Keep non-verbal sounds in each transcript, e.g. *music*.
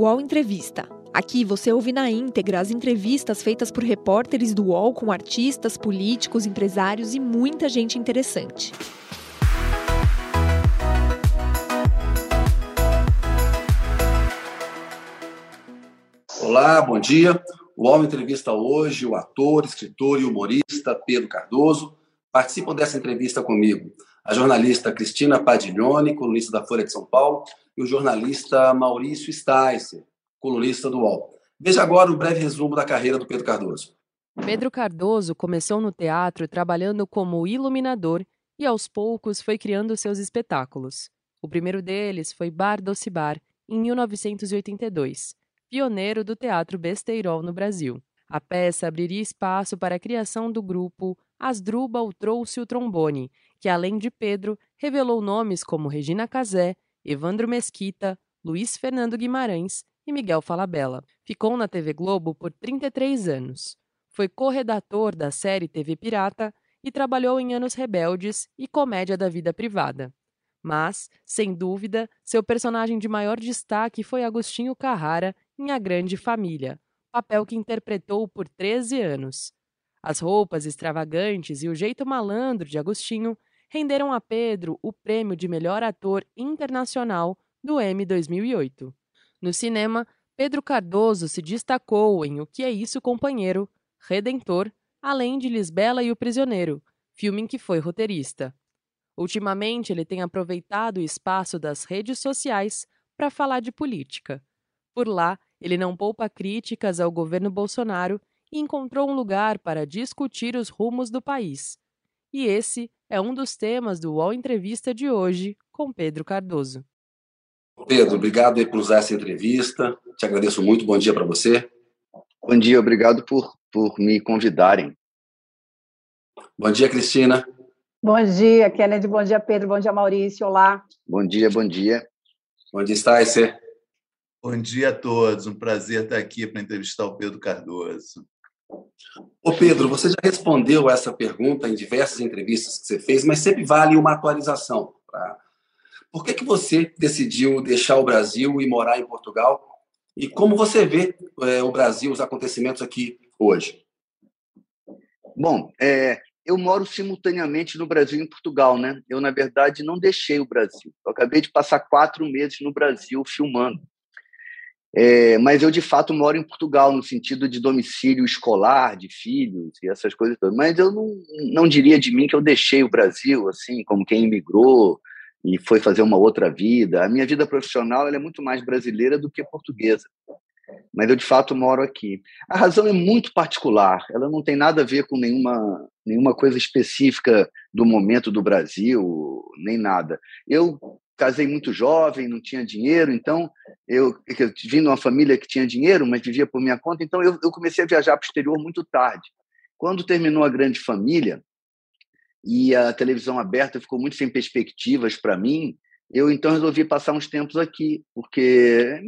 UOL Entrevista. Aqui você ouve na íntegra as entrevistas feitas por repórteres do UOL com artistas, políticos, empresários e muita gente interessante. Olá, bom dia. O UOL entrevista hoje o ator, escritor e humorista Pedro Cardoso. Participam dessa entrevista comigo a jornalista Cristina Padiglione, colunista da Folha de São Paulo, e o jornalista Maurício Sticer, colunista do UOL. Veja agora um breve resumo da carreira do Pedro Cardoso. Pedro Cardoso começou no teatro trabalhando como iluminador e aos poucos foi criando seus espetáculos. O primeiro deles foi Bar Doce Bar, em 1982, pioneiro do teatro besteirol no Brasil. A peça abriria espaço para a criação do grupo Asdrubal Trouxe o Trombone, que além de Pedro, revelou nomes como Regina Casé, Evandro Mesquita, Luiz Fernando Guimarães e Miguel Falabella. Ficou na TV Globo por 33 anos. Foi corredator da série TV Pirata e trabalhou em Anos Rebeldes e Comédia da Vida Privada. Mas, sem dúvida, seu personagem de maior destaque foi Agostinho Carrara em A Grande Família, papel que interpretou por 13 anos. As roupas extravagantes e o jeito malandro de Agostinho renderam a Pedro o prêmio de melhor ator internacional do Emmy 2008. No cinema, Pedro Cardoso se destacou em O Que é Isso, Companheiro, Redentor, além de Lisbela e o Prisioneiro, filme em que foi roteirista. Ultimamente, ele tem aproveitado o espaço das redes sociais para falar de política. Por lá, ele não poupa críticas ao governo Bolsonaro e encontrou um lugar para discutir os rumos do país. E esse é um dos temas do UOL Entrevista de hoje com Pedro Cardoso. Pedro, obrigado por usar essa entrevista. Te agradeço muito. Bom dia para você. Bom dia, obrigado por, por me convidarem. Bom dia, Cristina. Bom dia, Kennedy. Bom dia, Pedro. Bom dia, Maurício. Olá. Bom dia, bom dia. Bom dia, Sticer. Bom dia a todos. Um prazer estar aqui para entrevistar o Pedro Cardoso. Ô Pedro, você já respondeu essa pergunta em diversas entrevistas que você fez, mas sempre vale uma atualização. Pra... Por que, que você decidiu deixar o Brasil e morar em Portugal? E como você vê é, o Brasil, os acontecimentos aqui hoje? Bom, é, eu moro simultaneamente no Brasil e em Portugal, né? Eu, na verdade, não deixei o Brasil. Eu acabei de passar quatro meses no Brasil filmando. É, mas eu, de fato, moro em Portugal, no sentido de domicílio escolar, de filhos e essas coisas todas. Mas eu não, não diria de mim que eu deixei o Brasil, assim, como quem imigrou e foi fazer uma outra vida. A minha vida profissional é muito mais brasileira do que portuguesa. Mas eu, de fato, moro aqui. A razão é muito particular, ela não tem nada a ver com nenhuma, nenhuma coisa específica do momento do Brasil, nem nada. Eu casei muito jovem, não tinha dinheiro, então eu, eu vim de uma família que tinha dinheiro, mas vivia por minha conta, então eu, eu comecei a viajar para o exterior muito tarde. Quando terminou a Grande Família e a televisão aberta ficou muito sem perspectivas para mim, eu então resolvi passar uns tempos aqui, porque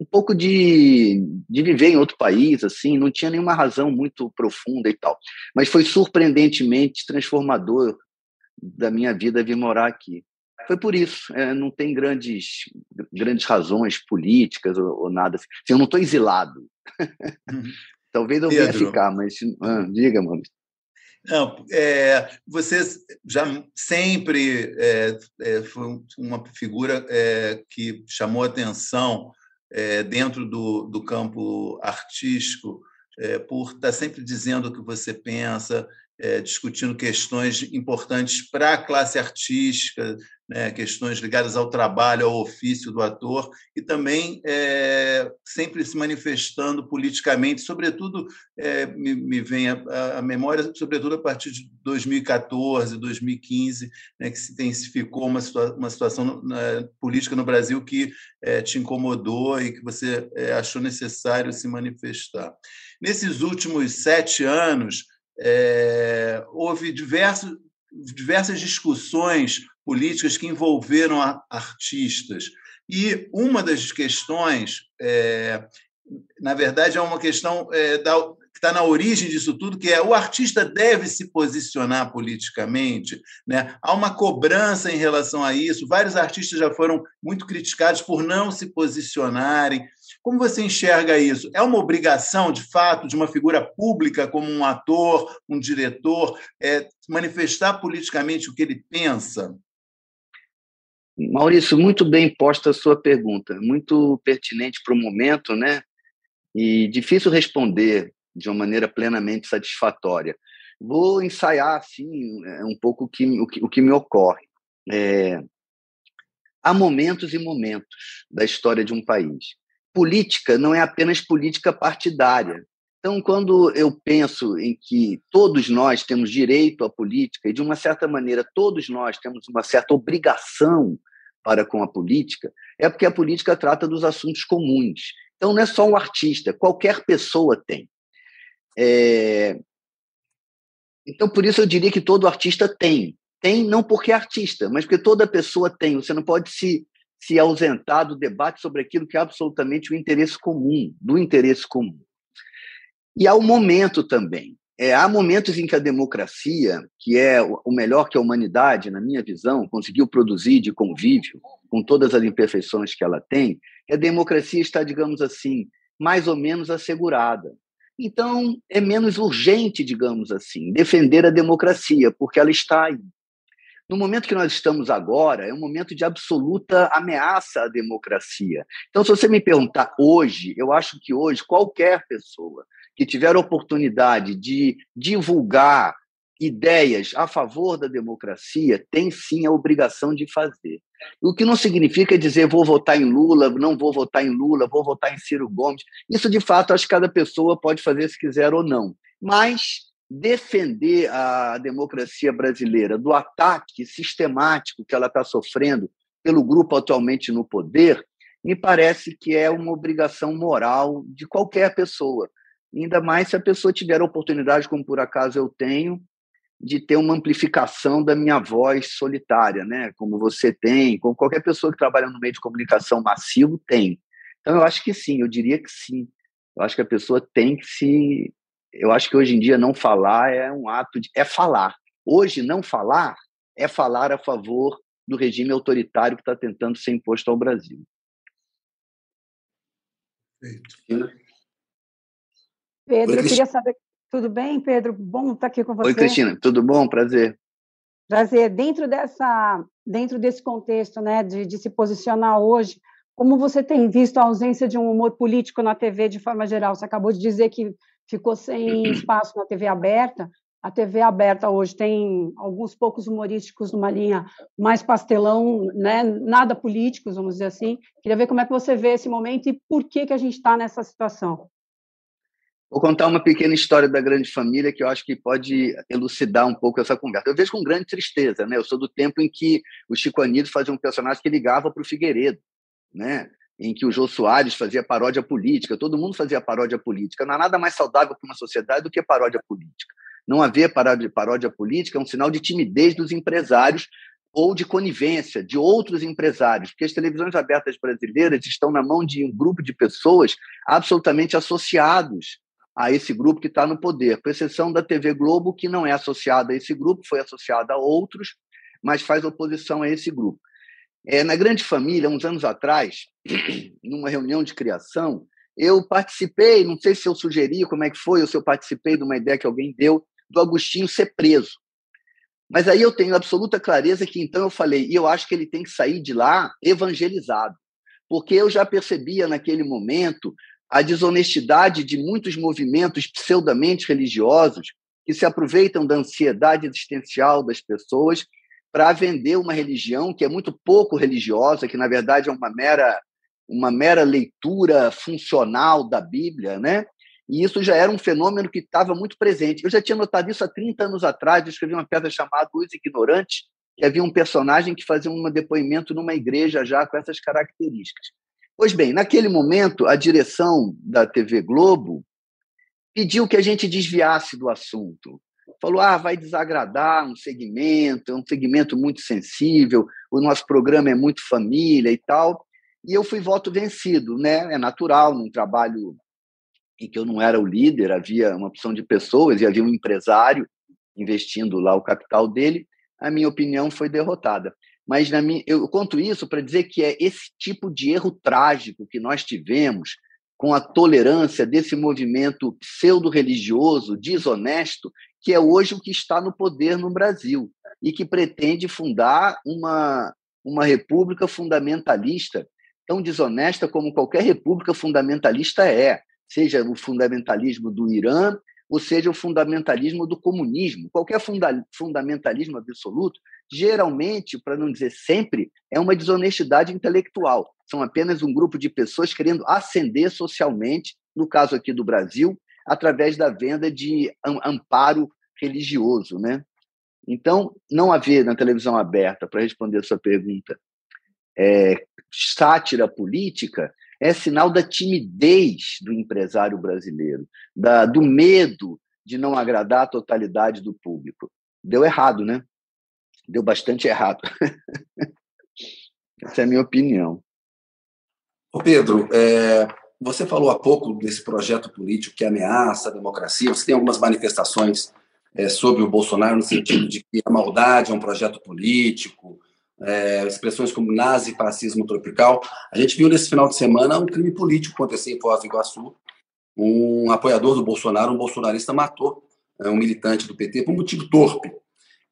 um pouco de, de viver em outro país, assim, não tinha nenhuma razão muito profunda e tal. Mas foi surpreendentemente transformador da minha vida vir morar aqui foi por isso. É, não tem grandes, grandes razões políticas ou, ou nada assim. assim eu não estou exilado. Uhum. *laughs* Talvez eu venha ficar, mas ah, diga, mano. Não, é, você já sempre é, é, foi uma figura é, que chamou atenção é, dentro do, do campo artístico é, por estar sempre dizendo o que você pensa, é, discutindo questões importantes para a classe artística, né, questões ligadas ao trabalho, ao ofício do ator, e também é, sempre se manifestando politicamente, sobretudo, é, me, me, vem a, memória, sobretudo a partir de 2014, 2015, né, que se intensificou uma, situa uma situação na, política no Brasil que é, te incomodou e que você é, achou necessário se manifestar. Nesses últimos sete anos, é, houve diversos, diversas discussões políticas que envolveram artistas. E uma das questões, é, na verdade, é uma questão é, da, está na origem disso tudo, que é o artista deve se posicionar politicamente. Né? Há uma cobrança em relação a isso. Vários artistas já foram muito criticados por não se posicionarem. Como você enxerga isso? É uma obrigação, de fato, de uma figura pública, como um ator, um diretor, é, manifestar politicamente o que ele pensa? Maurício, muito bem posta a sua pergunta, muito pertinente para o momento, né? E difícil responder de uma maneira plenamente satisfatória. Vou ensaiar, assim, é, um pouco o que, o que, o que me ocorre. É, há momentos e momentos da história de um país. Política não é apenas política partidária. Então, quando eu penso em que todos nós temos direito à política e, de uma certa maneira, todos nós temos uma certa obrigação para com a política, é porque a política trata dos assuntos comuns. Então, não é só um artista, qualquer pessoa tem. É... Então, por isso eu diria que todo artista tem. Tem não porque é artista, mas porque toda pessoa tem. Você não pode se, se ausentar do debate sobre aquilo que é absolutamente o interesse comum, do interesse comum. E há o um momento também. É, há momentos em que a democracia, que é o melhor que a humanidade, na minha visão, conseguiu produzir de convívio, com todas as imperfeições que ela tem, a democracia está, digamos assim, mais ou menos assegurada. Então, é menos urgente, digamos assim, defender a democracia, porque ela está aí. No momento que nós estamos agora, é um momento de absoluta ameaça à democracia. Então, se você me perguntar hoje, eu acho que hoje qualquer pessoa que tiver oportunidade de divulgar ideias a favor da democracia tem sim a obrigação de fazer. O que não significa dizer vou votar em Lula, não vou votar em Lula, vou votar em Ciro Gomes. Isso, de fato, acho que cada pessoa pode fazer se quiser ou não. Mas defender a democracia brasileira do ataque sistemático que ela está sofrendo pelo grupo atualmente no poder, me parece que é uma obrigação moral de qualquer pessoa ainda mais se a pessoa tiver a oportunidade, como por acaso eu tenho, de ter uma amplificação da minha voz solitária, né? Como você tem, como qualquer pessoa que trabalha no meio de comunicação massivo tem. Então eu acho que sim, eu diria que sim. Eu acho que a pessoa tem que se eu acho que hoje em dia não falar é um ato de é falar. Hoje não falar é falar a favor do regime autoritário que está tentando ser imposto ao Brasil. Perfeito. Pedro, Oi, eu queria saber. Tudo bem, Pedro? Bom estar aqui com você. Oi, Cristina. Tudo bom? Prazer. Prazer. Dentro dessa, dentro desse contexto, né, de, de se posicionar hoje, como você tem visto a ausência de um humor político na TV de forma geral? Você acabou de dizer que ficou sem espaço na TV aberta. A TV aberta hoje tem alguns poucos humorísticos numa linha mais pastelão, né? nada políticos, vamos dizer assim. Queria ver como é que você vê esse momento e por que, que a gente está nessa situação. Vou contar uma pequena história da grande família que eu acho que pode elucidar um pouco essa conversa. Eu vejo com grande tristeza, né? Eu sou do tempo em que o Chico Anísio fazia um personagem que ligava para o Figueiredo, né? Em que o Jô Soares fazia paródia política, todo mundo fazia paródia política. Não há nada mais saudável para uma sociedade do que paródia política. Não haver paródia, paródia política é um sinal de timidez dos empresários ou de conivência de outros empresários, porque as televisões abertas brasileiras estão na mão de um grupo de pessoas absolutamente associados a esse grupo que está no poder, com exceção da TV Globo, que não é associada a esse grupo, foi associada a outros, mas faz oposição a esse grupo. É, na Grande Família, uns anos atrás, *clears throat* numa reunião de criação, eu participei, não sei se eu sugeri como é que foi, ou se eu participei de uma ideia que alguém deu, do Agostinho ser preso. Mas aí eu tenho absoluta clareza que então eu falei, e eu acho que ele tem que sair de lá evangelizado. Porque eu já percebia naquele momento a desonestidade de muitos movimentos pseudamente religiosos que se aproveitam da ansiedade existencial das pessoas para vender uma religião que é muito pouco religiosa, que na verdade é uma mera uma mera leitura funcional da Bíblia, né? E isso já era um fenômeno que estava muito presente. Eu já tinha notado isso há 30 anos atrás, eu escrevi uma peça chamada Os Ignorantes, que havia um personagem que fazia um depoimento numa igreja já com essas características. Pois bem, naquele momento, a direção da TV Globo pediu que a gente desviasse do assunto. Falou: ah, vai desagradar um segmento, é um segmento muito sensível, o nosso programa é muito família e tal. E eu fui voto vencido, né? É natural num trabalho em que eu não era o líder, havia uma opção de pessoas e havia um empresário investindo lá o capital dele, a minha opinião foi derrotada. Mas na minha, eu conto isso para dizer que é esse tipo de erro trágico que nós tivemos com a tolerância desse movimento pseudo-religioso, desonesto, que é hoje o que está no poder no Brasil e que pretende fundar uma, uma república fundamentalista, tão desonesta como qualquer república fundamentalista é, seja o fundamentalismo do Irã, ou seja o fundamentalismo do comunismo. Qualquer funda fundamentalismo absoluto, geralmente, para não dizer sempre, é uma desonestidade intelectual. São apenas um grupo de pessoas querendo ascender socialmente, no caso aqui do Brasil, através da venda de amparo religioso, né? Então, não haver na televisão aberta, para responder a sua pergunta, é, sátira política, é sinal da timidez do empresário brasileiro, da, do medo de não agradar a totalidade do público. Deu errado, né? Deu bastante errado. *laughs* Essa é a minha opinião. Ô Pedro, é, você falou há pouco desse projeto político que ameaça a democracia. Você tem algumas manifestações é, sobre o Bolsonaro no sentido de que a maldade é um projeto político, é, expressões como nazi fascismo tropical. A gente viu nesse final de semana um crime político acontecer em Foz do Iguaçu. Um apoiador do Bolsonaro, um bolsonarista, matou é, um militante do PT por um motivo torpe.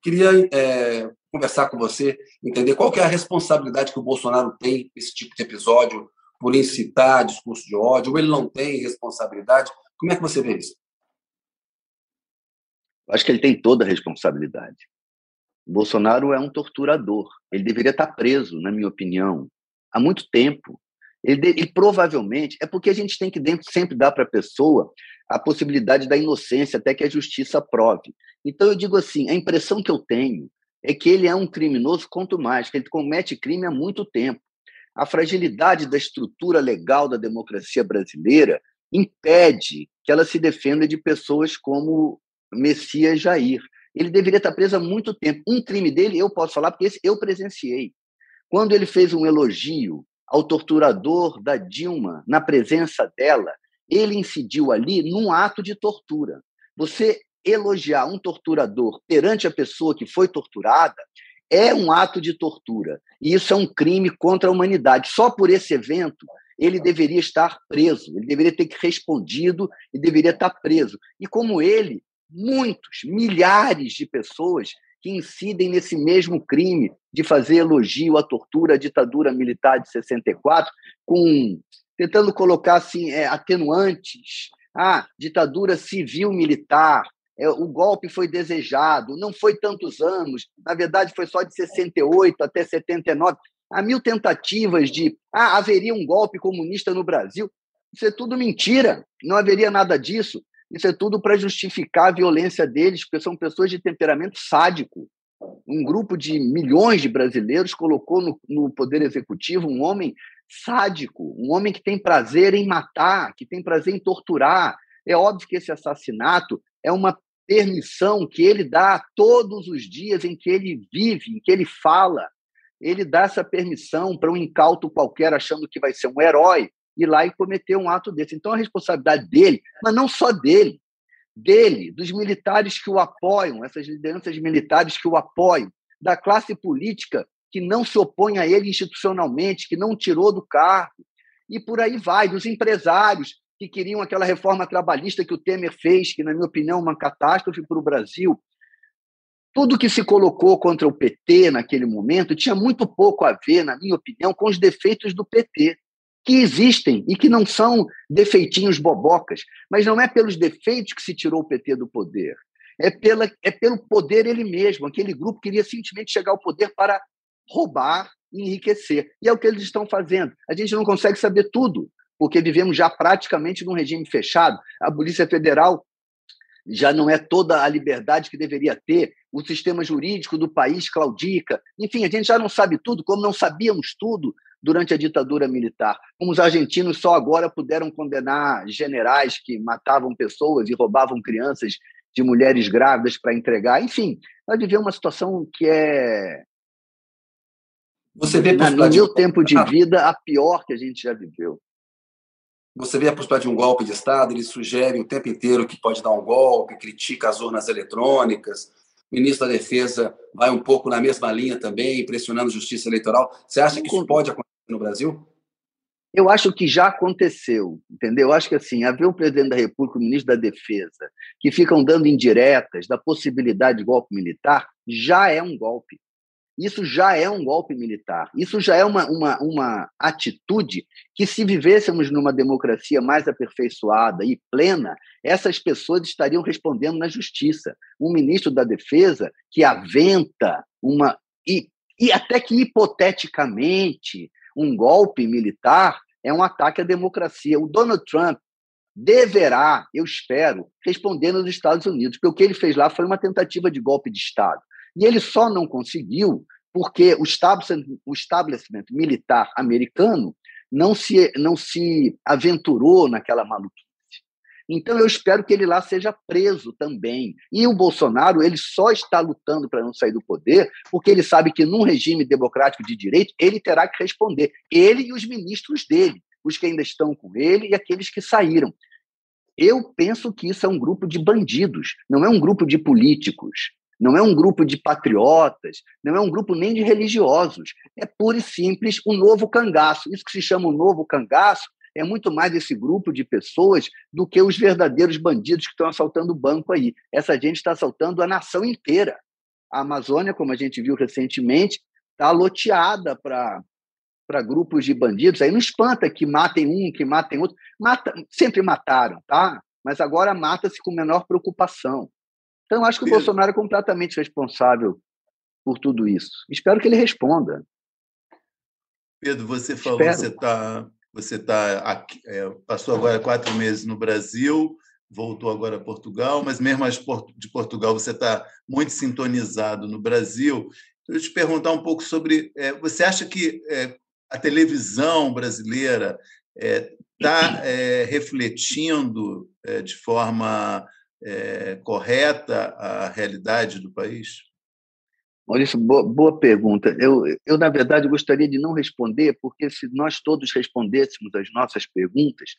Queria é, conversar com você, entender qual é a responsabilidade que o Bolsonaro tem nesse tipo de episódio, por incitar discurso de ódio, ou ele não tem responsabilidade. Como é que você vê isso? Acho que ele tem toda a responsabilidade. Bolsonaro é um torturador. Ele deveria estar preso, na minha opinião, há muito tempo. Ele, ele provavelmente é porque a gente tem que dentro sempre dar para a pessoa a possibilidade da inocência até que a justiça prove. Então eu digo assim, a impressão que eu tenho é que ele é um criminoso quanto mais, que ele comete crime há muito tempo. A fragilidade da estrutura legal da democracia brasileira impede que ela se defenda de pessoas como Messias Jair. Ele deveria estar preso há muito tempo. Um crime dele, eu posso falar, porque esse eu presenciei. Quando ele fez um elogio ao torturador da Dilma, na presença dela, ele incidiu ali num ato de tortura. Você elogiar um torturador perante a pessoa que foi torturada é um ato de tortura. E isso é um crime contra a humanidade. Só por esse evento, ele deveria estar preso, ele deveria ter respondido e deveria estar preso. E como ele, muitos, milhares de pessoas que incidem nesse mesmo crime de fazer elogio à tortura, à ditadura militar de 64, com tentando colocar assim é, atenuantes. Ah, ditadura civil militar, é, o golpe foi desejado, não foi tantos anos, na verdade foi só de 68 até 79. Há mil tentativas de ah, haveria um golpe comunista no Brasil. Isso é tudo mentira, não haveria nada disso. Isso é tudo para justificar a violência deles, porque são pessoas de temperamento sádico. Um grupo de milhões de brasileiros colocou no, no Poder Executivo um homem sádico, um homem que tem prazer em matar, que tem prazer em torturar. É óbvio que esse assassinato é uma permissão que ele dá todos os dias em que ele vive, em que ele fala. Ele dá essa permissão para um incauto qualquer achando que vai ser um herói, ir lá e cometer um ato desse. Então, a responsabilidade dele, mas não só dele, dele, dos militares que o apoiam, essas lideranças militares que o apoiam, da classe política que não se opõe a ele institucionalmente, que não tirou do cargo, e por aí vai, dos empresários que queriam aquela reforma trabalhista que o Temer fez, que, na minha opinião, é uma catástrofe para o Brasil. Tudo que se colocou contra o PT naquele momento tinha muito pouco a ver, na minha opinião, com os defeitos do PT que existem e que não são defeitinhos bobocas, mas não é pelos defeitos que se tirou o PT do poder. É, pela, é pelo poder ele mesmo. Aquele grupo queria simplesmente chegar ao poder para roubar e enriquecer. E é o que eles estão fazendo. A gente não consegue saber tudo, porque vivemos já praticamente num regime fechado. A Polícia Federal já não é toda a liberdade que deveria ter, o sistema jurídico do país claudica. Enfim, a gente já não sabe tudo, como não sabíamos tudo durante a ditadura militar. Como os argentinos só agora puderam condenar generais que matavam pessoas e roubavam crianças de mulheres grávidas para entregar. Enfim, nós vivemos uma situação que é. Você vê no meu tempo de *laughs* vida, a pior que a gente já viveu. Você vê a possibilidade de um golpe de Estado, ele sugere o tempo inteiro que pode dar um golpe, critica as urnas eletrônicas. O ministro da Defesa vai um pouco na mesma linha também, pressionando a justiça eleitoral. Você acha que isso pode acontecer no Brasil? Eu acho que já aconteceu, entendeu? Eu acho que assim, haver um presidente da República, o um ministro da Defesa, que ficam dando indiretas da possibilidade de golpe militar, já é um golpe. Isso já é um golpe militar. Isso já é uma, uma, uma atitude que, se vivêssemos numa democracia mais aperfeiçoada e plena, essas pessoas estariam respondendo na justiça. Um ministro da Defesa que aventa uma. E, e até que hipoteticamente um golpe militar é um ataque à democracia. O Donald Trump deverá, eu espero, responder nos Estados Unidos, porque o que ele fez lá foi uma tentativa de golpe de Estado. E ele só não conseguiu porque o establishment, o establishment militar americano não se, não se aventurou naquela maluquice. Então, eu espero que ele lá seja preso também. E o Bolsonaro, ele só está lutando para não sair do poder, porque ele sabe que num regime democrático de direito, ele terá que responder. Ele e os ministros dele, os que ainda estão com ele e aqueles que saíram. Eu penso que isso é um grupo de bandidos, não é um grupo de políticos não é um grupo de patriotas, não é um grupo nem de religiosos. É puro e simples o um novo cangaço. Isso que se chama o novo cangaço é muito mais esse grupo de pessoas do que os verdadeiros bandidos que estão assaltando o banco aí. Essa gente está assaltando a nação inteira. A Amazônia, como a gente viu recentemente, está loteada para para grupos de bandidos. Aí não espanta que matem um, que matem outro. Mata, sempre mataram, tá? Mas agora mata-se com menor preocupação. Então, acho que o Bolsonaro é completamente responsável por tudo isso. Espero que ele responda. Pedro, você falou que você está você tá aqui, é, passou agora quatro meses no Brasil, voltou agora a Portugal, mas mesmo de Portugal você está muito sintonizado no Brasil. Eu te perguntar um pouco sobre, é, você acha que é, a televisão brasileira está é, é, refletindo é, de forma é, correta a realidade do país? Maurício, boa, boa pergunta. Eu, eu, na verdade, gostaria de não responder, porque se nós todos respondêssemos as nossas perguntas,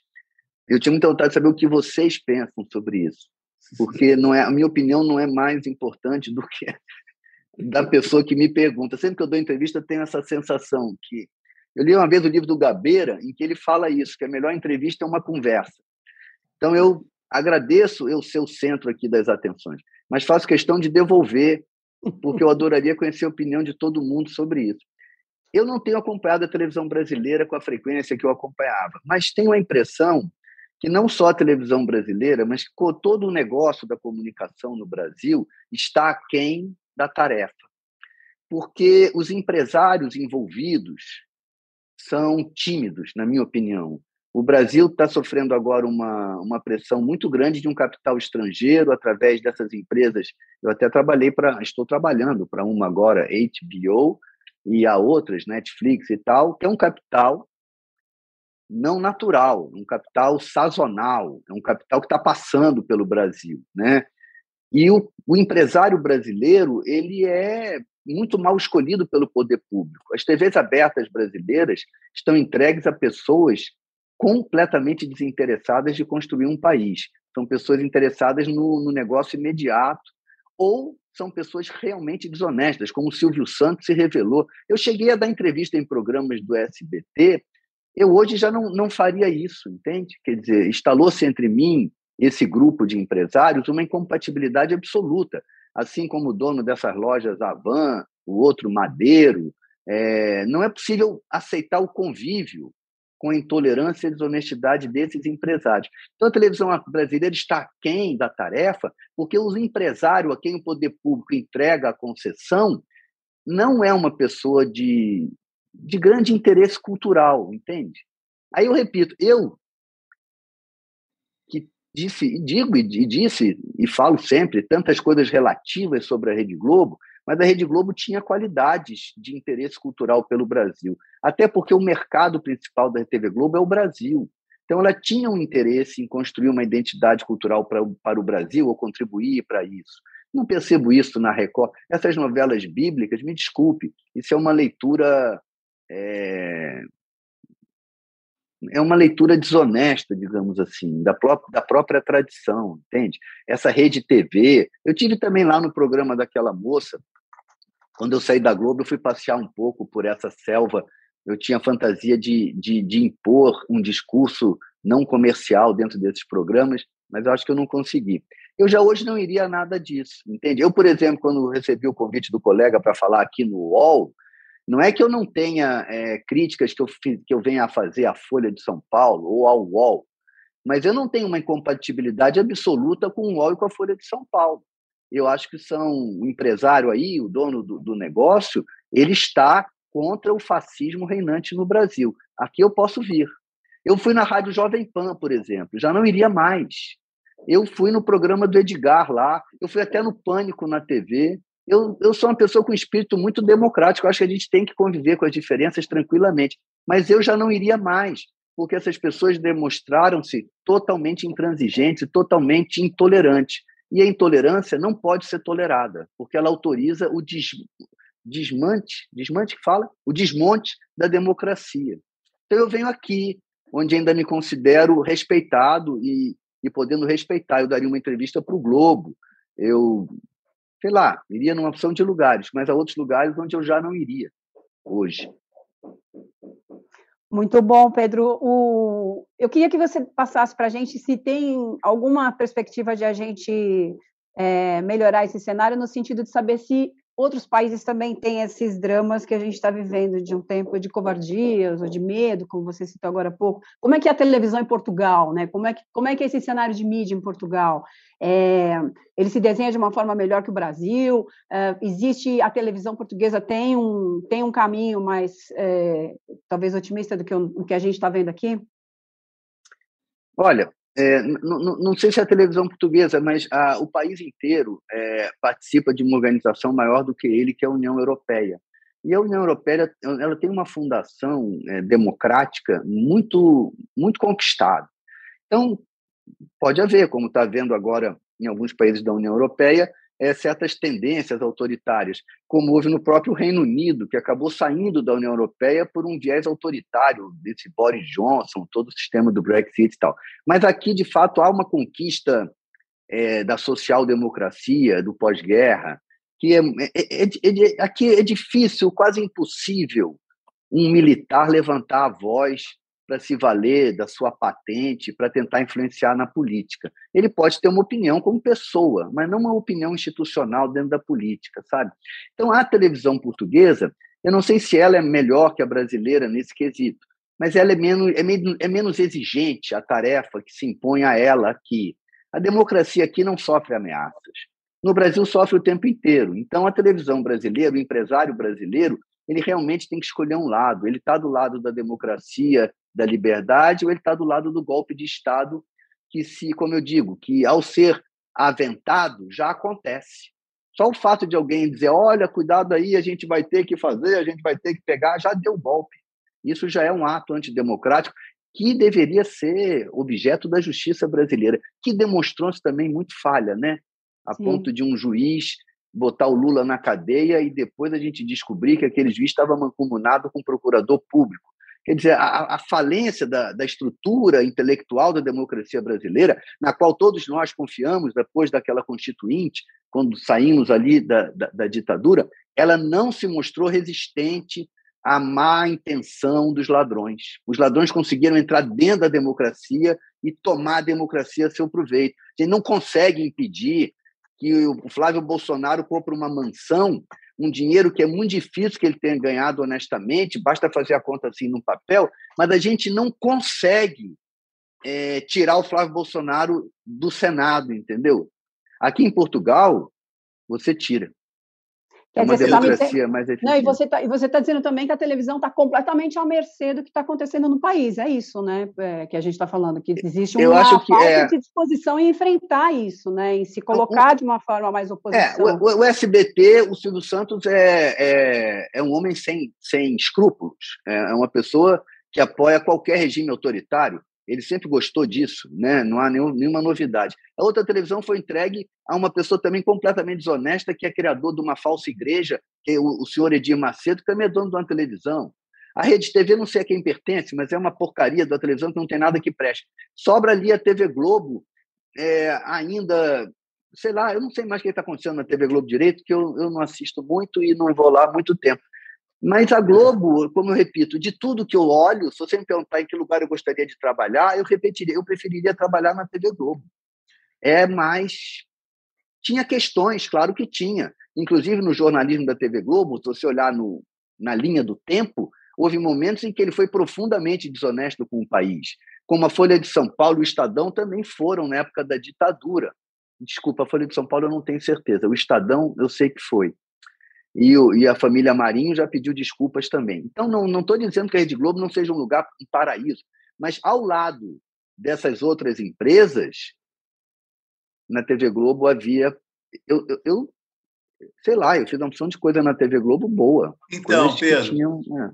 eu tinha muita vontade de saber o que vocês pensam sobre isso. Porque não é, a minha opinião não é mais importante do que *laughs* da pessoa que me pergunta. Sempre que eu dou entrevista, eu tenho essa sensação que. Eu li uma vez o livro do Gabeira, em que ele fala isso, que a melhor entrevista é uma conversa. Então, eu Agradeço eu ser o centro aqui das atenções, mas faço questão de devolver, porque eu adoraria conhecer a opinião de todo mundo sobre isso. Eu não tenho acompanhado a televisão brasileira com a frequência que eu acompanhava, mas tenho a impressão que não só a televisão brasileira, mas que todo o negócio da comunicação no Brasil está aquém da tarefa. Porque os empresários envolvidos são tímidos, na minha opinião. O Brasil está sofrendo agora uma, uma pressão muito grande de um capital estrangeiro através dessas empresas. Eu até trabalhei para, estou trabalhando para uma agora, HBO, e a outras, Netflix e tal, que é um capital não natural, um capital sazonal, é um capital que está passando pelo Brasil, né? E o, o empresário brasileiro ele é muito mal escolhido pelo poder público. As TVs abertas brasileiras estão entregues a pessoas completamente desinteressadas de construir um país. São pessoas interessadas no, no negócio imediato ou são pessoas realmente desonestas, como o Silvio Santos se revelou. Eu cheguei a dar entrevista em programas do SBT, eu hoje já não, não faria isso, entende? Quer dizer, instalou-se entre mim, esse grupo de empresários, uma incompatibilidade absoluta. Assim como o dono dessas lojas Avan, o outro Madeiro, é, não é possível aceitar o convívio com a intolerância e desonestidade desses empresários. Então, a televisão brasileira está aquém da tarefa, porque o empresário a quem o poder público entrega a concessão não é uma pessoa de, de grande interesse cultural, entende? Aí eu repito, eu que disse, digo e disse e falo sempre tantas coisas relativas sobre a Rede Globo, mas a Rede Globo tinha qualidades de interesse cultural pelo Brasil, até porque o mercado principal da TV Globo é o Brasil. Então, ela tinha um interesse em construir uma identidade cultural para, para o Brasil ou contribuir para isso. Não percebo isso na Record. Essas novelas bíblicas, me desculpe, isso é uma leitura é, é uma leitura desonesta, digamos assim, da, pró da própria tradição, entende? Essa rede TV. Eu tive também lá no programa daquela moça, quando eu saí da Globo, eu fui passear um pouco por essa selva. Eu tinha fantasia de, de, de impor um discurso não comercial dentro desses programas, mas eu acho que eu não consegui. Eu já hoje não iria a nada disso, entende? Eu, por exemplo, quando recebi o convite do colega para falar aqui no UOL, não é que eu não tenha é, críticas que eu, que eu venha a fazer à Folha de São Paulo ou ao UOL, mas eu não tenho uma incompatibilidade absoluta com o UOL e com a Folha de São Paulo. Eu acho que são o empresário aí, o dono do, do negócio, ele está contra o fascismo reinante no Brasil. Aqui eu posso vir. Eu fui na Rádio Jovem Pan, por exemplo, já não iria mais. Eu fui no programa do Edgar lá, eu fui até no Pânico na TV, eu, eu sou uma pessoa com espírito muito democrático, acho que a gente tem que conviver com as diferenças tranquilamente, mas eu já não iria mais, porque essas pessoas demonstraram-se totalmente intransigentes, totalmente intolerantes. E a intolerância não pode ser tolerada, porque ela autoriza o des, desmante, desmante que fala? O desmonte da democracia. Então eu venho aqui, onde ainda me considero respeitado e, e podendo respeitar. Eu daria uma entrevista para o Globo, eu sei lá, iria numa opção de lugares, mas há outros lugares onde eu já não iria hoje. Muito bom, Pedro. O... Eu queria que você passasse para a gente se tem alguma perspectiva de a gente é, melhorar esse cenário, no sentido de saber se outros países também têm esses dramas que a gente está vivendo de um tempo de covardias ou de medo, como você citou agora há pouco. Como é que é a televisão em Portugal, né? Como é que, como é, que é esse cenário de mídia em Portugal? É, ele se desenha de uma forma melhor que o Brasil? É, existe a televisão portuguesa tem um tem um caminho mais é, talvez otimista do que o, o que a gente está vendo aqui? Olha, é, não, sei se é a televisão portuguesa, mas a, o país inteiro é, participa de uma organização maior do que ele, que é a União Europeia. E a União Europeia ela tem uma fundação é, democrática muito, muito conquistada. Então, pode haver, como está havendo agora em alguns países da União Europeia, é, certas tendências autoritárias, como houve no próprio Reino Unido, que acabou saindo da União Europeia por um viés autoritário desse Boris Johnson, todo o sistema do Brexit e tal. Mas aqui, de fato, há uma conquista é, da social-democracia, do pós-guerra, que é, é, é, é, aqui é difícil, quase impossível, um militar levantar a voz para se valer da sua patente para tentar influenciar na política. Ele pode ter uma opinião como pessoa, mas não uma opinião institucional dentro da política, sabe? Então, a televisão portuguesa, eu não sei se ela é melhor que a brasileira nesse quesito, mas ela é menos, é é menos exigente a tarefa que se impõe a ela aqui. A democracia aqui não sofre ameaças. No Brasil sofre o tempo inteiro. Então, a televisão brasileira, o empresário brasileiro, ele realmente tem que escolher um lado. Ele está do lado da democracia, da liberdade, ou ele está do lado do golpe de Estado, que se, como eu digo, que ao ser aventado já acontece. Só o fato de alguém dizer, olha, cuidado aí, a gente vai ter que fazer, a gente vai ter que pegar, já deu golpe. Isso já é um ato antidemocrático que deveria ser objeto da justiça brasileira, que demonstrou-se também muito falha, né? A Sim. ponto de um juiz botar o Lula na cadeia e depois a gente descobrir que aquele juiz estava mancomunado com o procurador público. Quer dizer, a, a falência da, da, estrutura intelectual da democracia brasileira, na qual todos nós confiamos depois daquela constituinte, quando saímos ali da, da, da ditadura, ela não se mostrou resistente à má intenção dos ladrões. Os ladrões conseguiram entrar dentro da democracia e tomar a democracia a seu proveito. A gente não consegue impedir que o Flávio Bolsonaro compra uma mansão, um dinheiro que é muito difícil que ele tenha ganhado honestamente, basta fazer a conta assim no papel, mas a gente não consegue é, tirar o Flávio Bolsonaro do Senado, entendeu? Aqui em Portugal, você tira. Quer é uma democracia tá mais eficiente. Não, e você está você tá dizendo também que a televisão está completamente à mercê do que está acontecendo no país. É isso, né? É, que a gente está falando, que existe uma falta é... de disposição em enfrentar isso, né? Em se colocar de uma forma mais oposição. É, o, o, SBT, o Silvio Santos é, é, é um homem sem, sem escrúpulos. É, é uma pessoa que apoia qualquer regime autoritário. Ele sempre gostou disso, né? não há nenhum, nenhuma novidade. A outra televisão foi entregue a uma pessoa também completamente desonesta, que é criador de uma falsa igreja, que é o, o senhor Edir Macedo, que também é dono de uma televisão. A Rede TV não sei a quem pertence, mas é uma porcaria da televisão que não tem nada que preste. Sobra ali a TV Globo, é, ainda, sei lá, eu não sei mais o que está acontecendo na TV Globo direito, que eu, eu não assisto muito e não vou lá há muito tempo. Mas a Globo, como eu repito, de tudo que eu olho, se você me perguntar em que lugar eu gostaria de trabalhar, eu repetiria, eu preferiria trabalhar na TV Globo. É mais. Tinha questões, claro que tinha. Inclusive no jornalismo da TV Globo, se você olhar no, na linha do tempo, houve momentos em que ele foi profundamente desonesto com o país. Como a Folha de São Paulo e o Estadão também foram na época da ditadura. Desculpa, a Folha de São Paulo eu não tenho certeza. O Estadão eu sei que foi. E, o, e a família Marinho já pediu desculpas também. Então, não estou dizendo que a Rede Globo não seja um lugar, um paraíso, mas ao lado dessas outras empresas, na TV Globo havia. Eu, eu, eu sei lá, eu fiz uma opção de coisa na TV Globo boa. Então, Pedro, que tinham, é.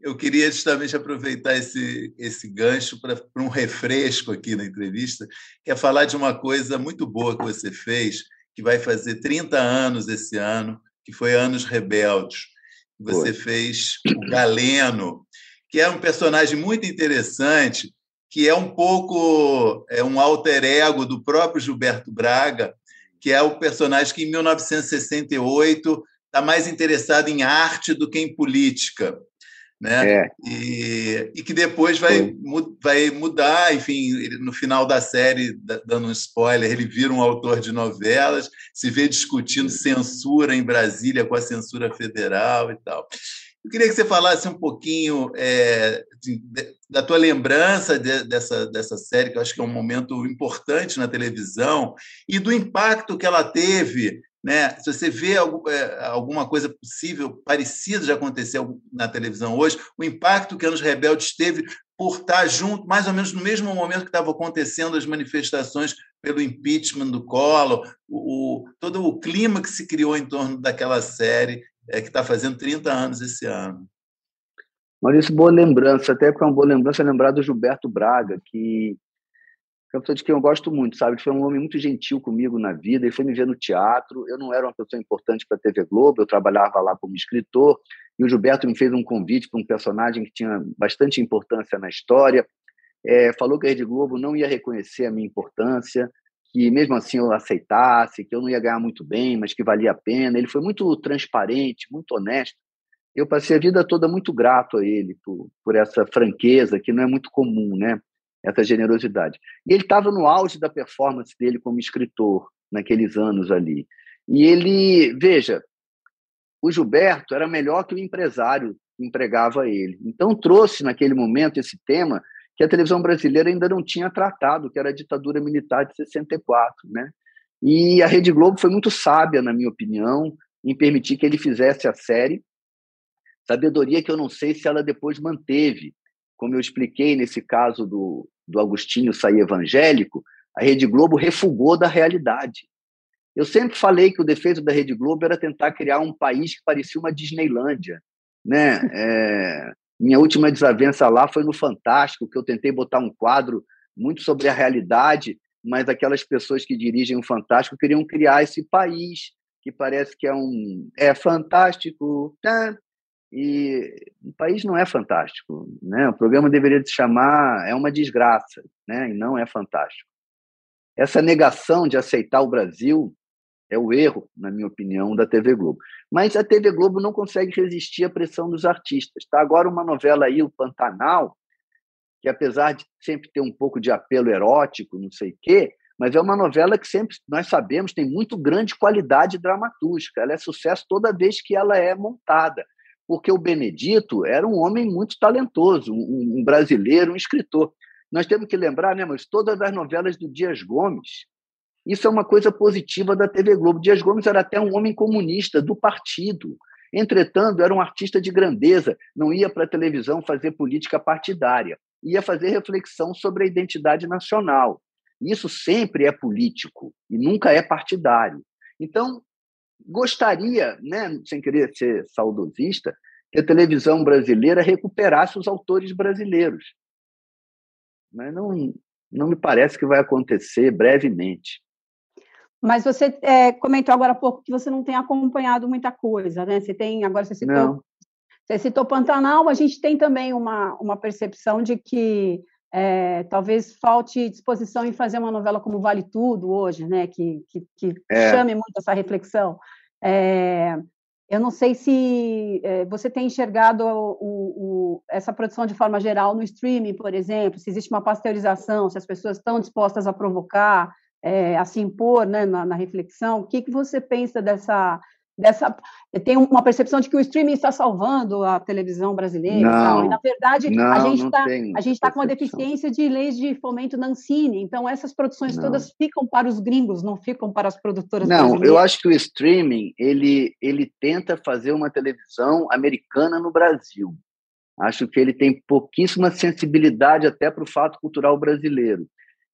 eu queria justamente aproveitar esse, esse gancho para um refresco aqui na entrevista, que é falar de uma coisa muito boa que você fez, que vai fazer 30 anos esse ano, que foi Anos Rebeldes. Você foi. fez o Galeno, que é um personagem muito interessante, que é um pouco é um alter ego do próprio Gilberto Braga, que é o personagem que em 1968 está mais interessado em arte do que em política né? É. E, e que depois vai, vai mudar, enfim, no final da série, dando um spoiler, ele vira um autor de novelas, se vê discutindo censura em Brasília com a censura federal e tal. Eu queria que você falasse um pouquinho é, da tua lembrança de, dessa, dessa série, que eu acho que é um momento importante na televisão, e do impacto que ela teve né? Se você vê é, alguma coisa possível, parecida de acontecer na televisão hoje, o impacto que Anos Rebeldes teve por estar junto, mais ou menos no mesmo momento que estavam acontecendo as manifestações pelo impeachment do Collor, o, todo o clima que se criou em torno daquela série, é, que está fazendo 30 anos esse ano. Maurício, boa lembrança, até com uma boa lembrança lembrar do Gilberto Braga, que é uma pessoa de quem eu gosto muito, sabe? Ele foi um homem muito gentil comigo na vida, ele foi me ver no teatro. Eu não era uma pessoa importante para a TV Globo, eu trabalhava lá como escritor, e o Gilberto me fez um convite para um personagem que tinha bastante importância na história. É, falou que a Rede Globo não ia reconhecer a minha importância, que mesmo assim eu aceitasse, que eu não ia ganhar muito bem, mas que valia a pena. Ele foi muito transparente, muito honesto. Eu passei a vida toda muito grato a ele por, por essa franqueza que não é muito comum, né? Essa generosidade. E ele estava no auge da performance dele como escritor naqueles anos ali. E ele, veja, o Gilberto era melhor que o empresário que empregava ele. Então trouxe naquele momento esse tema que a televisão brasileira ainda não tinha tratado, que era a ditadura militar de 64, né? E a Rede Globo foi muito sábia, na minha opinião, em permitir que ele fizesse a série. Sabedoria que eu não sei se ela depois manteve, como eu expliquei nesse caso do, do Agostinho sair evangélico, a Rede Globo refugou da realidade. Eu sempre falei que o defeito da Rede Globo era tentar criar um país que parecia uma Disneylândia. Né? É, minha última desavença lá foi no Fantástico, que eu tentei botar um quadro muito sobre a realidade, mas aquelas pessoas que dirigem o Fantástico queriam criar esse país que parece que é um é fantástico, tá? E o país não é fantástico, né? O programa deveria se chamar é uma desgraça, né? E não é fantástico. Essa negação de aceitar o Brasil é o erro, na minha opinião, da TV Globo. Mas a TV Globo não consegue resistir à pressão dos artistas. Tá agora uma novela aí, o Pantanal, que apesar de sempre ter um pouco de apelo erótico, não sei o quê, mas é uma novela que sempre nós sabemos tem muito grande qualidade dramatúrgica. Ela é sucesso toda vez que ela é montada porque o Benedito era um homem muito talentoso, um, um brasileiro, um escritor. Nós temos que lembrar, né, mas todas as novelas do Dias Gomes, isso é uma coisa positiva da TV Globo. Dias Gomes era até um homem comunista do partido. Entretanto, era um artista de grandeza, não ia para a televisão fazer política partidária, ia fazer reflexão sobre a identidade nacional. Isso sempre é político e nunca é partidário. Então, gostaria, né, sem querer ser saudosista, que a televisão brasileira recuperasse os autores brasileiros. Mas não, não me parece que vai acontecer brevemente. Mas você é, comentou agora há pouco que você não tem acompanhado muita coisa, né? Você tem agora você citou, Você citou Pantanal, a gente tem também uma, uma percepção de que é, talvez falte disposição em fazer uma novela como Vale Tudo hoje, né? Que, que, que é. chame muito essa reflexão. É, eu não sei se é, você tem enxergado o, o, essa produção de forma geral no streaming, por exemplo, se existe uma pasteurização, se as pessoas estão dispostas a provocar, é, a se impor né, na, na, reflexão. O que, que você pensa dessa, dessa tem uma percepção de que o streaming está salvando a televisão brasileira não, e, na verdade não, a gente está a gente está com uma deficiência de leis de fomento na Ancine então essas produções não. todas ficam para os gringos não ficam para as produtoras não brasileiras. eu acho que o streaming ele ele tenta fazer uma televisão americana no Brasil acho que ele tem pouquíssima sensibilidade até para o fato cultural brasileiro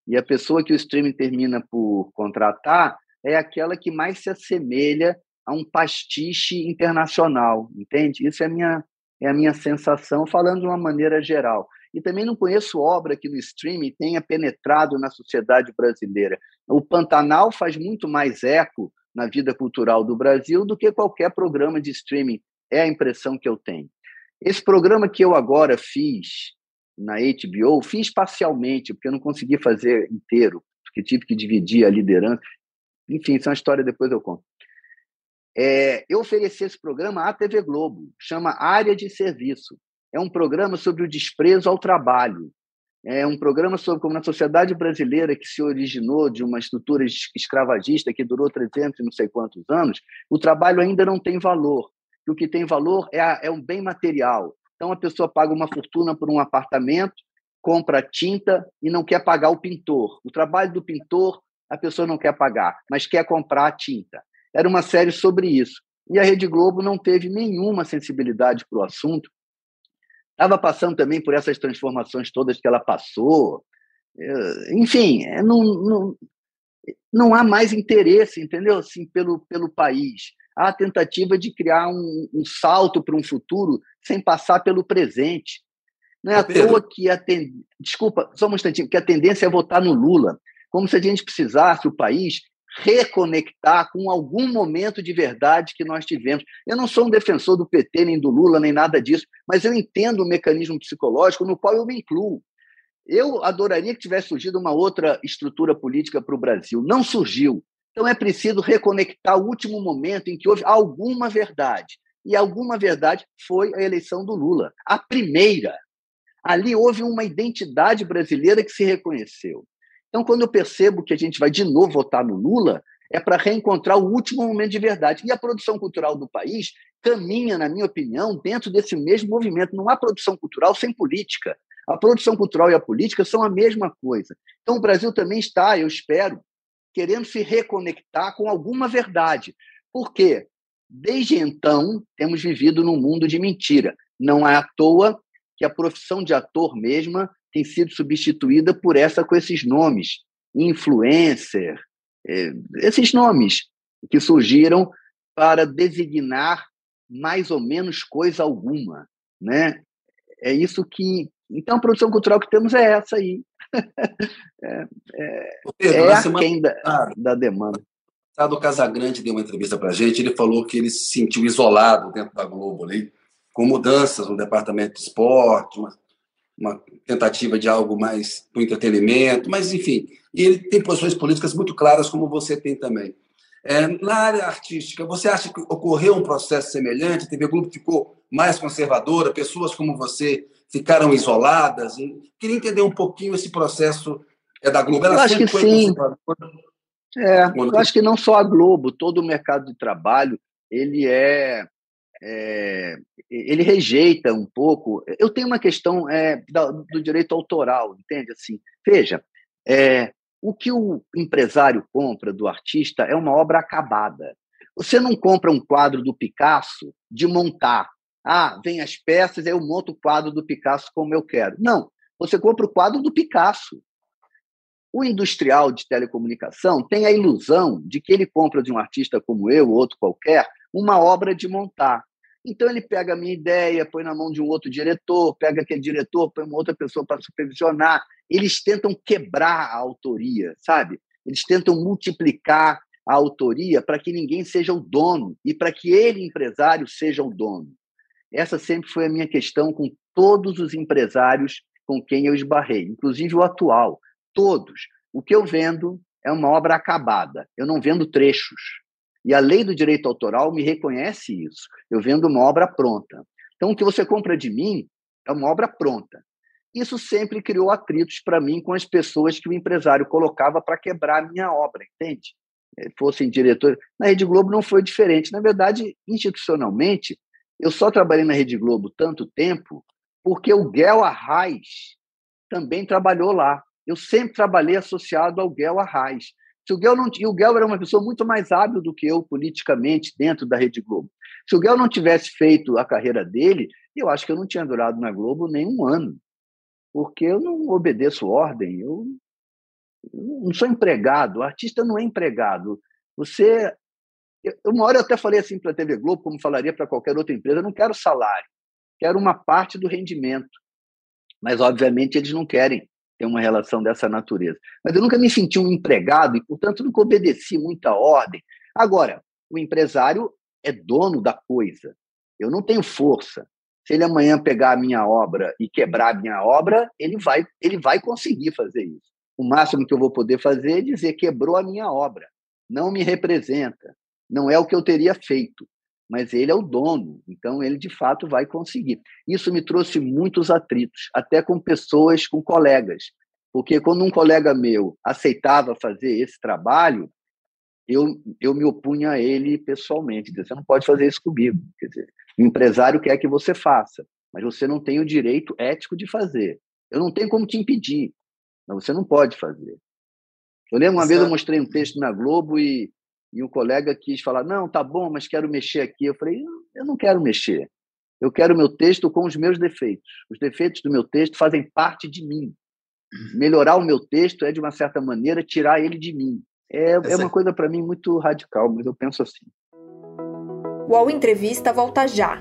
e a pessoa que o streaming termina por contratar é aquela que mais se assemelha a um pastiche internacional, entende? Isso é a minha, é a minha sensação, falando de uma maneira geral. E também não conheço obra que no streaming tenha penetrado na sociedade brasileira. O Pantanal faz muito mais eco na vida cultural do Brasil do que qualquer programa de streaming. É a impressão que eu tenho. Esse programa que eu agora fiz na HBO, fiz parcialmente, porque eu não consegui fazer inteiro, porque tive que dividir a liderança. Enfim, isso é uma história, depois eu conto. É, eu ofereci esse programa à TV Globo, chama Área de Serviço. É um programa sobre o desprezo ao trabalho. É um programa sobre como na sociedade brasileira que se originou de uma estrutura escravagista que durou 300 e não sei quantos anos, o trabalho ainda não tem valor. O que tem valor é, a, é um bem material. Então a pessoa paga uma fortuna por um apartamento, compra tinta e não quer pagar o pintor. O trabalho do pintor a pessoa não quer pagar, mas quer comprar a tinta. Era uma série sobre isso. E a Rede Globo não teve nenhuma sensibilidade para o assunto. Estava passando também por essas transformações todas que ela passou. É, enfim, é, não, não, não há mais interesse, entendeu? Assim, pelo, pelo país. Há a tentativa de criar um, um salto para um futuro sem passar pelo presente. Não é à toa que a ten... desculpa, só um instantinho, que a tendência é votar no Lula, como se a gente precisasse o país reconectar com algum momento de verdade que nós tivemos. Eu não sou um defensor do PT, nem do Lula, nem nada disso, mas eu entendo o mecanismo psicológico no qual eu me incluo. Eu adoraria que tivesse surgido uma outra estrutura política para o Brasil. Não surgiu. Então é preciso reconectar o último momento em que houve alguma verdade. E alguma verdade foi a eleição do Lula. A primeira. Ali houve uma identidade brasileira que se reconheceu. Então, quando eu percebo que a gente vai de novo votar no Lula, é para reencontrar o último momento de verdade. E a produção cultural do país caminha, na minha opinião, dentro desse mesmo movimento. Não há produção cultural sem política. A produção cultural e a política são a mesma coisa. Então, o Brasil também está, eu espero, querendo se reconectar com alguma verdade. Por quê? Desde então, temos vivido num mundo de mentira. Não é à toa que a profissão de ator mesma tem sido substituída por essa com esses nomes, influencer, é, esses nomes que surgiram para designar mais ou menos coisa alguma, né? É isso que então a produção cultural que temos é essa aí, *laughs* é, é, Pedro, é aquém da, da demanda. O Casagrande deu uma entrevista para a gente, ele falou que ele se sentiu isolado dentro da Globo ali, com mudanças no departamento de esporte, uma uma tentativa de algo mais para entretenimento, mas enfim. E ele tem posições políticas muito claras, como você tem também. É, na área artística, você acha que ocorreu um processo semelhante? A TV Globo ficou mais conservadora, pessoas como você ficaram isoladas? Queria entender um pouquinho esse processo é, da Globo. Ela eu acho que sim. É, eu acho que não só a Globo, todo o mercado de trabalho, ele é é, ele rejeita um pouco. Eu tenho uma questão é, do direito autoral, entende? Assim, veja, é, o que o empresário compra do artista é uma obra acabada. Você não compra um quadro do Picasso de montar. Ah, vem as peças, eu monto o quadro do Picasso como eu quero. Não, você compra o quadro do Picasso. O industrial de telecomunicação tem a ilusão de que ele compra de um artista como eu, ou outro qualquer, uma obra de montar. Então ele pega a minha ideia, põe na mão de um outro diretor, pega aquele diretor, põe uma outra pessoa para supervisionar. Eles tentam quebrar a autoria, sabe? Eles tentam multiplicar a autoria para que ninguém seja o dono e para que ele, empresário, seja o dono. Essa sempre foi a minha questão com todos os empresários com quem eu esbarrei, inclusive o atual. Todos. O que eu vendo é uma obra acabada. Eu não vendo trechos. E a lei do direito autoral me reconhece isso. Eu vendo uma obra pronta. Então, o que você compra de mim é uma obra pronta. Isso sempre criou atritos para mim com as pessoas que o empresário colocava para quebrar a minha obra, entende? Eh, fossem diretores. Na Rede Globo não foi diferente. Na verdade, institucionalmente, eu só trabalhei na Rede Globo tanto tempo porque o Guel Arraes também trabalhou lá. Eu sempre trabalhei associado ao Guel Arraes. Se o Guel não e o Guel era uma pessoa muito mais hábil do que eu politicamente dentro da Rede Globo. Se o Guel não tivesse feito a carreira dele, eu acho que eu não tinha durado na Globo nem um ano, porque eu não obedeço ordem, eu, eu não sou empregado, o artista não é empregado. Você, uma hora eu até falei assim para a TV Globo, como falaria para qualquer outra empresa, eu não quero salário, quero uma parte do rendimento. Mas obviamente eles não querem ter uma relação dessa natureza. Mas eu nunca me senti um empregado e, portanto, nunca obedeci muita ordem. Agora, o empresário é dono da coisa. Eu não tenho força. Se ele amanhã pegar a minha obra e quebrar a minha obra, ele vai, ele vai conseguir fazer isso. O máximo que eu vou poder fazer é dizer quebrou a minha obra, não me representa, não é o que eu teria feito, mas ele é o dono, então ele de fato vai conseguir. Isso me trouxe muitos atritos, até com pessoas, com colegas, porque quando um colega meu aceitava fazer esse trabalho, eu, eu me opunha a ele pessoalmente. Dizia, você não pode fazer isso comigo. Quer dizer, o empresário quer que você faça, mas você não tem o direito ético de fazer. Eu não tenho como te impedir, mas você não pode fazer. Eu lembro uma vez eu mostrei um texto na Globo e, e um colega quis falar: não, tá bom, mas quero mexer aqui. Eu falei: eu não quero mexer. Eu quero o meu texto com os meus defeitos. Os defeitos do meu texto fazem parte de mim. Melhorar o meu texto é, de uma certa maneira, tirar ele de mim. É, é uma coisa, para mim, muito radical, mas eu penso assim. O UOL Entrevista volta já.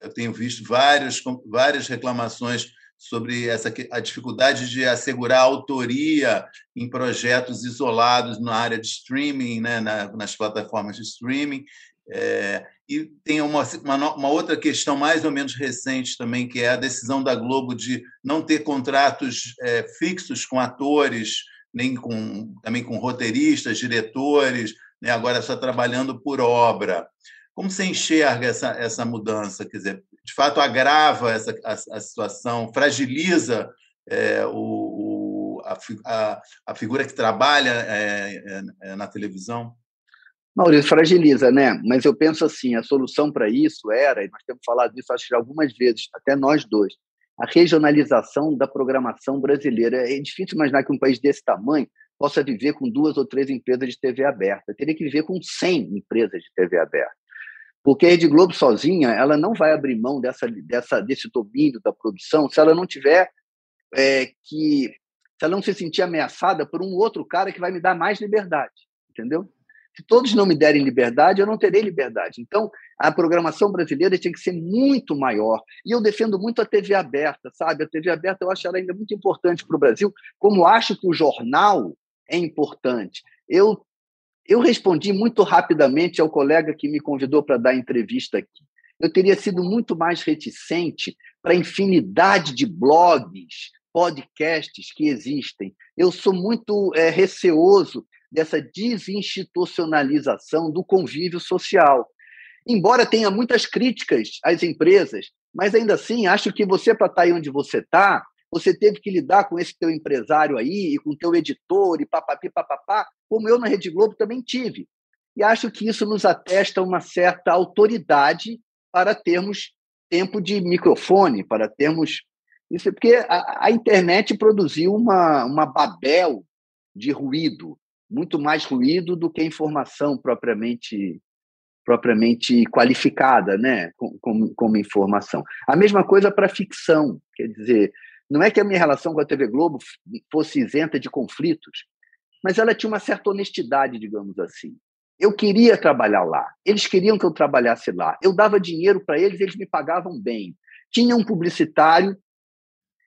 Eu tenho visto várias, várias reclamações sobre essa, a dificuldade de assegurar autoria em projetos isolados na área de streaming, né, na, nas plataformas de streaming. É, e tem uma, uma, uma, outra questão mais ou menos recente também, que é a decisão da Globo de não ter contratos é, fixos com atores, nem com, também com roteiristas, diretores, né, agora só trabalhando por obra. Como você enxerga essa, essa mudança? Quer dizer, de fato, agrava essa, a, a situação, fragiliza é, o, a, a, a, figura que trabalha é, é, é na televisão? Maurício, fragiliza, né? Mas eu penso assim, a solução para isso era, e nós temos falado disso acho que algumas vezes, até nós dois, a regionalização da programação brasileira. É difícil imaginar que um país desse tamanho possa viver com duas ou três empresas de TV aberta. Teria que viver com 100 empresas de TV aberta. Porque a Rede Globo sozinha, ela não vai abrir mão dessa, dessa, desse domínio da produção se ela não tiver é, que... se ela não se sentir ameaçada por um outro cara que vai me dar mais liberdade, entendeu? Se todos não me derem liberdade, eu não terei liberdade. Então, a programação brasileira tem que ser muito maior. E eu defendo muito a TV aberta, sabe? A TV aberta eu acho ela ainda muito importante para o Brasil, como acho que o jornal é importante. Eu, eu respondi muito rapidamente ao colega que me convidou para dar entrevista aqui. Eu teria sido muito mais reticente para a infinidade de blogs, podcasts que existem. Eu sou muito é, receoso dessa desinstitucionalização do convívio social. Embora tenha muitas críticas às empresas, mas ainda assim acho que você, para estar aí onde você está, você teve que lidar com esse teu empresário aí, e com teu editor, e papapi, papapá, como eu na Rede Globo também tive. E acho que isso nos atesta uma certa autoridade para termos tempo de microfone, para termos. Isso é porque a, a internet produziu uma, uma Babel de ruído, muito mais ruído do que informação propriamente propriamente qualificada, né, como, como informação. A mesma coisa para ficção, quer dizer, não é que a minha relação com a TV Globo fosse isenta de conflitos, mas ela tinha uma certa honestidade, digamos assim. Eu queria trabalhar lá, eles queriam que eu trabalhasse lá. Eu dava dinheiro para eles, eles me pagavam bem. Tinha um publicitário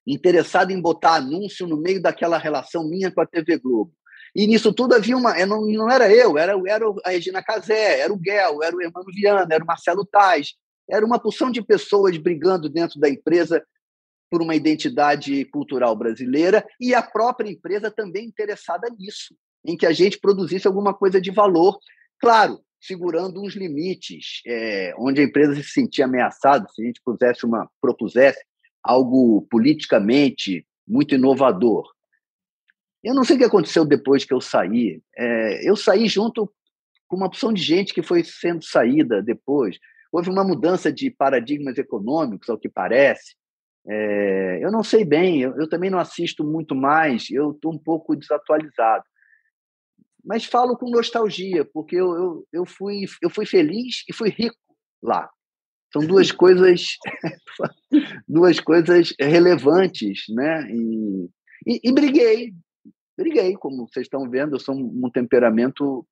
interessado em botar anúncio no meio daquela relação minha com a TV Globo. E nisso tudo havia uma. Não, não era eu, era, era a Regina Casé, era o Guel, era o Hermano Viana, era o Marcelo Tais. Era uma porção de pessoas brigando dentro da empresa por uma identidade cultural brasileira e a própria empresa também interessada nisso, em que a gente produzisse alguma coisa de valor. Claro, segurando uns limites, é, onde a empresa se sentia ameaçada, se a gente pusesse uma, propusesse algo politicamente muito inovador. Eu não sei o que aconteceu depois que eu saí. É, eu saí junto com uma opção de gente que foi sendo saída depois. Houve uma mudança de paradigmas econômicos, ao que parece. É, eu não sei bem, eu, eu, também não assisto muito mais, eu estou um pouco desatualizado. Mas falo com nostalgia, porque eu, eu, eu, fui, eu fui feliz e fui rico lá. São duas *laughs* coisas *laughs* duas coisas relevantes, né? E, e, e, briguei, briguei, como vocês estão vendo, eu sou um temperamento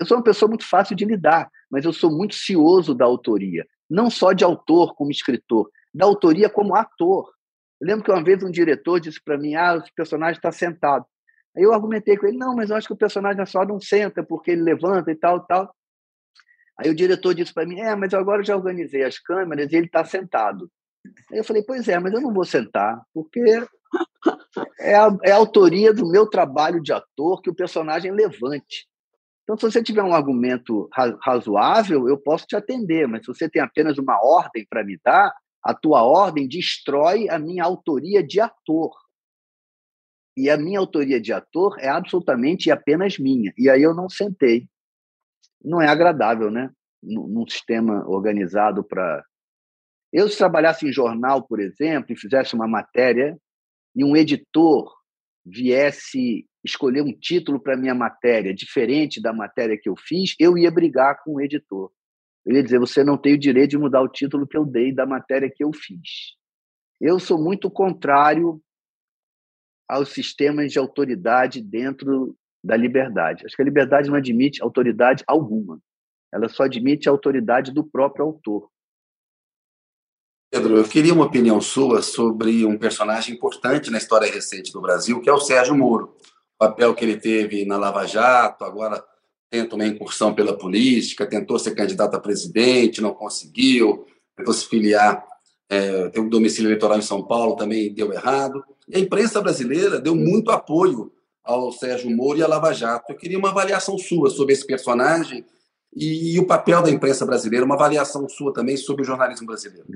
eu sou uma pessoa muito fácil de lidar, mas eu sou muito cioso da autoria, não só de autor como escritor, da autoria como ator. Eu lembro que uma vez um diretor disse para mim: "Ah, o personagem está sentado". Aí eu argumentei com ele: "Não, mas eu acho que o personagem só não senta porque ele levanta e tal, tal". Aí o diretor disse para mim: É, mas agora eu já organizei as câmeras e ele está sentado. Aí eu falei: Pois é, mas eu não vou sentar, porque é a, é a autoria do meu trabalho de ator que o personagem levante. Então, se você tiver um argumento razoável, eu posso te atender, mas se você tem apenas uma ordem para me dar, a tua ordem destrói a minha autoria de ator. E a minha autoria de ator é absolutamente e apenas minha. E aí eu não sentei não é agradável, né? Num sistema organizado para. Eu, se trabalhasse em jornal, por exemplo, e fizesse uma matéria, e um editor viesse escolher um título para minha matéria diferente da matéria que eu fiz, eu ia brigar com o editor. Eu ia dizer: você não tem o direito de mudar o título que eu dei da matéria que eu fiz. Eu sou muito contrário aos sistemas de autoridade dentro da liberdade. Acho que a liberdade não admite autoridade alguma. Ela só admite a autoridade do próprio autor. Pedro, eu queria uma opinião sua sobre um personagem importante na história recente do Brasil, que é o Sérgio Moro. O papel que ele teve na Lava Jato, agora tenta uma incursão pela política, tentou ser candidato a presidente, não conseguiu, tentou se filiar, é, tem um domicílio eleitoral em São Paulo, também deu errado. E a imprensa brasileira deu muito apoio ao Sérgio Moro e à Lava Jato. Eu queria uma avaliação sua sobre esse personagem e, e o papel da imprensa brasileira, uma avaliação sua também sobre o jornalismo brasileiro.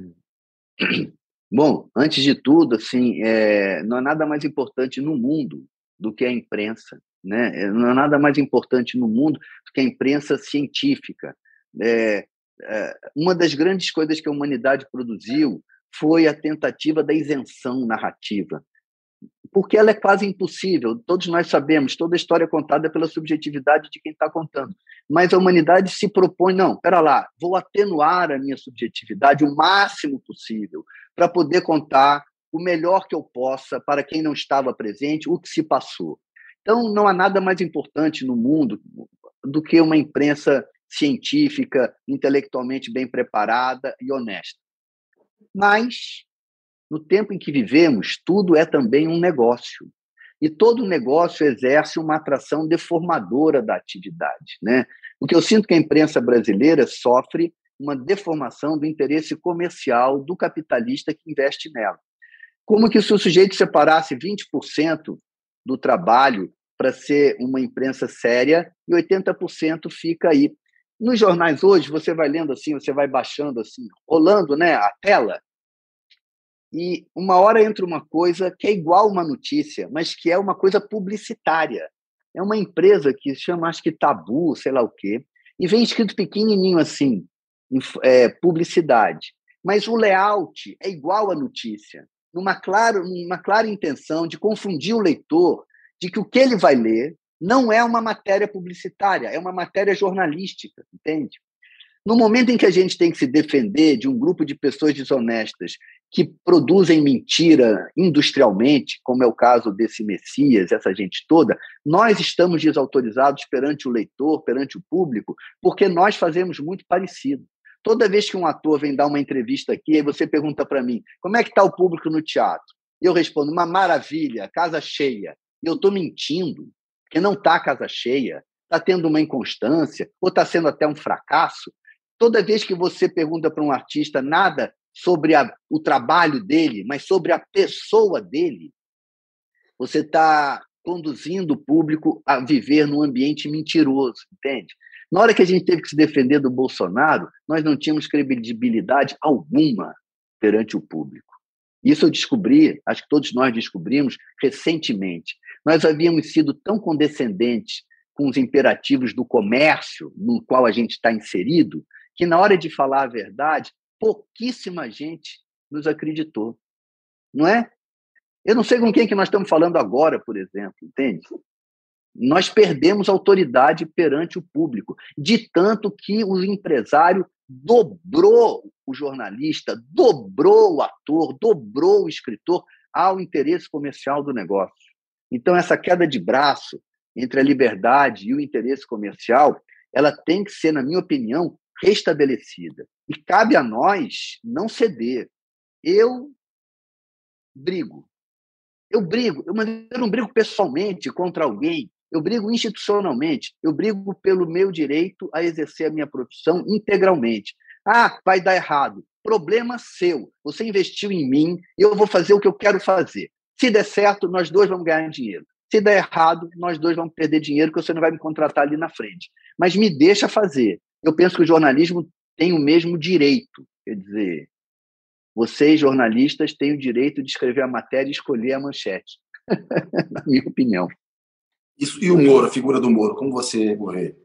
Bom, antes de tudo, assim, é, não há nada mais importante no mundo do que a imprensa, né? É, não há nada mais importante no mundo do que a imprensa científica. É, é, uma das grandes coisas que a humanidade produziu foi a tentativa da isenção narrativa porque ela é quase impossível. Todos nós sabemos, toda a história é contada pela subjetividade de quem está contando. Mas a humanidade se propõe, não, espera lá, vou atenuar a minha subjetividade o máximo possível para poder contar o melhor que eu possa para quem não estava presente, o que se passou. Então, não há nada mais importante no mundo do que uma imprensa científica, intelectualmente bem preparada e honesta. Mas no tempo em que vivemos, tudo é também um negócio. E todo negócio exerce uma atração deformadora da atividade. Né? O que eu sinto que a imprensa brasileira sofre uma deformação do interesse comercial do capitalista que investe nela. Como que se o sujeito separasse 20% do trabalho para ser uma imprensa séria e 80% fica aí. Nos jornais hoje, você vai lendo assim, você vai baixando assim, rolando né, a tela, e uma hora entra uma coisa que é igual uma notícia, mas que é uma coisa publicitária. É uma empresa que chama, acho que Tabu, sei lá o quê, e vem escrito pequenininho assim, é, publicidade. Mas o layout é igual à notícia, numa clara, numa clara intenção de confundir o leitor, de que o que ele vai ler não é uma matéria publicitária, é uma matéria jornalística, entende? No momento em que a gente tem que se defender de um grupo de pessoas desonestas que produzem mentira industrialmente, como é o caso desse Messias, essa gente toda, nós estamos desautorizados perante o leitor, perante o público, porque nós fazemos muito parecido. Toda vez que um ator vem dar uma entrevista aqui, aí você pergunta para mim, como é que está o público no teatro? Eu respondo, uma maravilha, casa cheia. E eu estou mentindo, porque não está casa cheia, está tendo uma inconstância, ou está sendo até um fracasso. Toda vez que você pergunta para um artista nada sobre a, o trabalho dele, mas sobre a pessoa dele, você está conduzindo o público a viver num ambiente mentiroso, entende? Na hora que a gente teve que se defender do Bolsonaro, nós não tínhamos credibilidade alguma perante o público. Isso eu descobri, acho que todos nós descobrimos recentemente. Nós havíamos sido tão condescendentes com os imperativos do comércio no qual a gente está inserido, que na hora de falar a verdade, pouquíssima gente nos acreditou. Não é? Eu não sei com quem que nós estamos falando agora, por exemplo, entende? Nós perdemos autoridade perante o público, de tanto que o empresário dobrou o jornalista, dobrou o ator, dobrou o escritor ao interesse comercial do negócio. Então, essa queda de braço entre a liberdade e o interesse comercial, ela tem que ser, na minha opinião, restabelecida. E cabe a nós não ceder. Eu brigo. Eu brigo, eu, eu não brigo pessoalmente contra alguém, eu brigo institucionalmente, eu brigo pelo meu direito a exercer a minha profissão integralmente. Ah, vai dar errado. Problema seu. Você investiu em mim e eu vou fazer o que eu quero fazer. Se der certo, nós dois vamos ganhar dinheiro. Se der errado, nós dois vamos perder dinheiro, porque você não vai me contratar ali na frente. Mas me deixa fazer eu penso que o jornalismo tem o mesmo direito. Quer dizer, vocês, jornalistas, têm o direito de escrever a matéria e escolher a manchete, na *laughs* minha opinião. Isso, e o Moro, a figura do Moro, como você vê?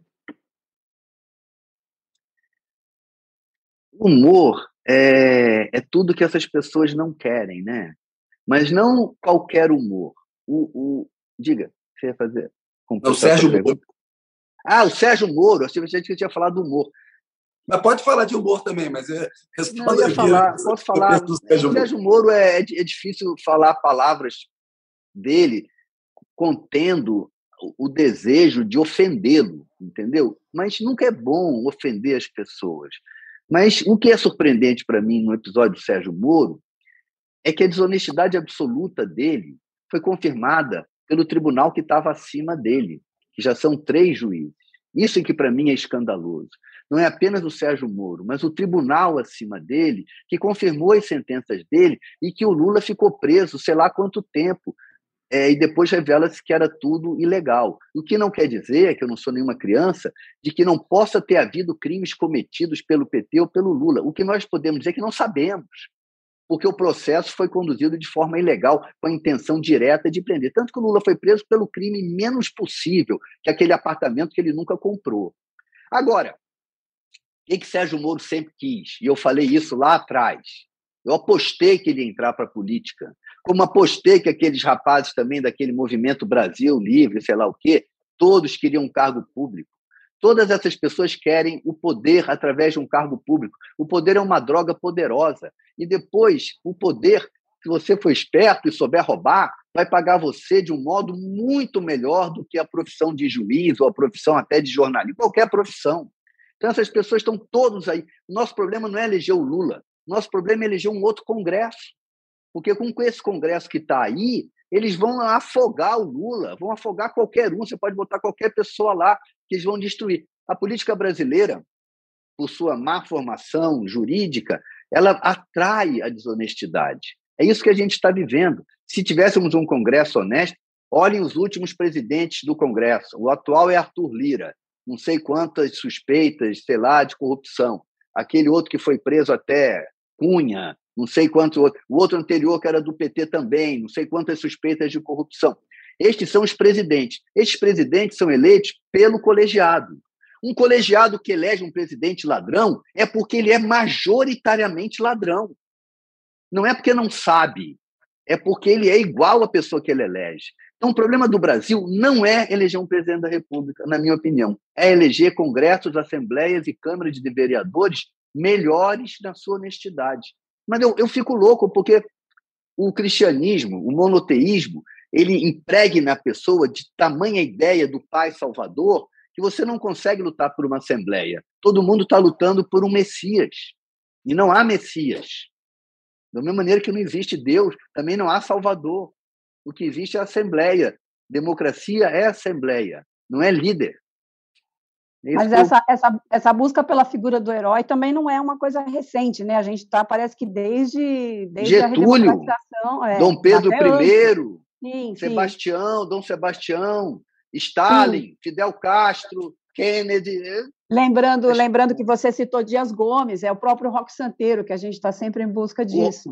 O humor é, é tudo que essas pessoas não querem, né? Mas não qualquer humor. O, o diga, você ia fazer? É o Sérgio Moro, ah, o Sérgio Moro, eu achei que tinha falado do humor. Mas pode falar de humor também, mas é, Não, eu ia falar, posso falar. O Sérgio, Sérgio Moro é, é, é difícil falar palavras dele contendo o desejo de ofendê-lo, entendeu? Mas nunca é bom ofender as pessoas. Mas o que é surpreendente para mim no episódio do Sérgio Moro é que a desonestidade absoluta dele foi confirmada pelo tribunal que estava acima dele que já são três juízes. Isso é que para mim é escandaloso. Não é apenas o Sérgio Moro, mas o tribunal acima dele, que confirmou as sentenças dele e que o Lula ficou preso sei lá quanto tempo. É, e depois revela-se que era tudo ilegal. O que não quer dizer, que eu não sou nenhuma criança, de que não possa ter havido crimes cometidos pelo PT ou pelo Lula. O que nós podemos dizer é que não sabemos porque o processo foi conduzido de forma ilegal, com a intenção direta de prender. Tanto que o Lula foi preso pelo crime menos possível, que aquele apartamento que ele nunca comprou. Agora, o que, que Sérgio Moro sempre quis? E eu falei isso lá atrás. Eu apostei que ele ia entrar para a política, como apostei que aqueles rapazes também daquele movimento Brasil Livre, sei lá o quê, todos queriam um cargo público. Todas essas pessoas querem o poder através de um cargo público. O poder é uma droga poderosa. E depois, o poder, se você for esperto e souber roubar, vai pagar você de um modo muito melhor do que a profissão de juiz ou a profissão até de jornalista, qualquer profissão. Então, essas pessoas estão todos aí. O nosso problema não é eleger o Lula. Nosso problema é eleger um outro Congresso. Porque com esse Congresso que está aí, eles vão afogar o Lula, vão afogar qualquer um. Você pode botar qualquer pessoa lá que eles vão destruir. A política brasileira, por sua má formação jurídica, ela atrai a desonestidade. É isso que a gente está vivendo. Se tivéssemos um Congresso honesto, olhem os últimos presidentes do Congresso. O atual é Arthur Lira, não sei quantas suspeitas, sei lá, de corrupção. Aquele outro que foi preso até Cunha, não sei outros. O outro anterior que era do PT também, não sei quantas suspeitas de corrupção. Estes são os presidentes. Estes presidentes são eleitos pelo colegiado. Um colegiado que elege um presidente ladrão é porque ele é majoritariamente ladrão. Não é porque não sabe, é porque ele é igual à pessoa que ele elege. Então, o problema do Brasil não é eleger um presidente da República, na minha opinião. É eleger congressos, assembleias e câmaras de vereadores melhores na sua honestidade. Mas eu, eu fico louco porque o cristianismo, o monoteísmo, ele empregue na pessoa de tamanha ideia do Pai Salvador que você não consegue lutar por uma assembleia. Todo mundo está lutando por um Messias. E não há Messias. Da mesma maneira que não existe Deus, também não há Salvador. O que existe é a assembleia. Democracia é assembleia, não é líder. É Mas essa, essa, essa busca pela figura do herói também não é uma coisa recente, né? A gente está, parece que desde, desde Getúlio, a é, Dom Pedro I, sim, Sebastião, sim. Dom Sebastião, Stalin, sim. Fidel Castro, Kennedy. É. Lembrando, lembrando que você citou Dias Gomes, é o próprio Rock Santeiro, que a gente está sempre em busca disso.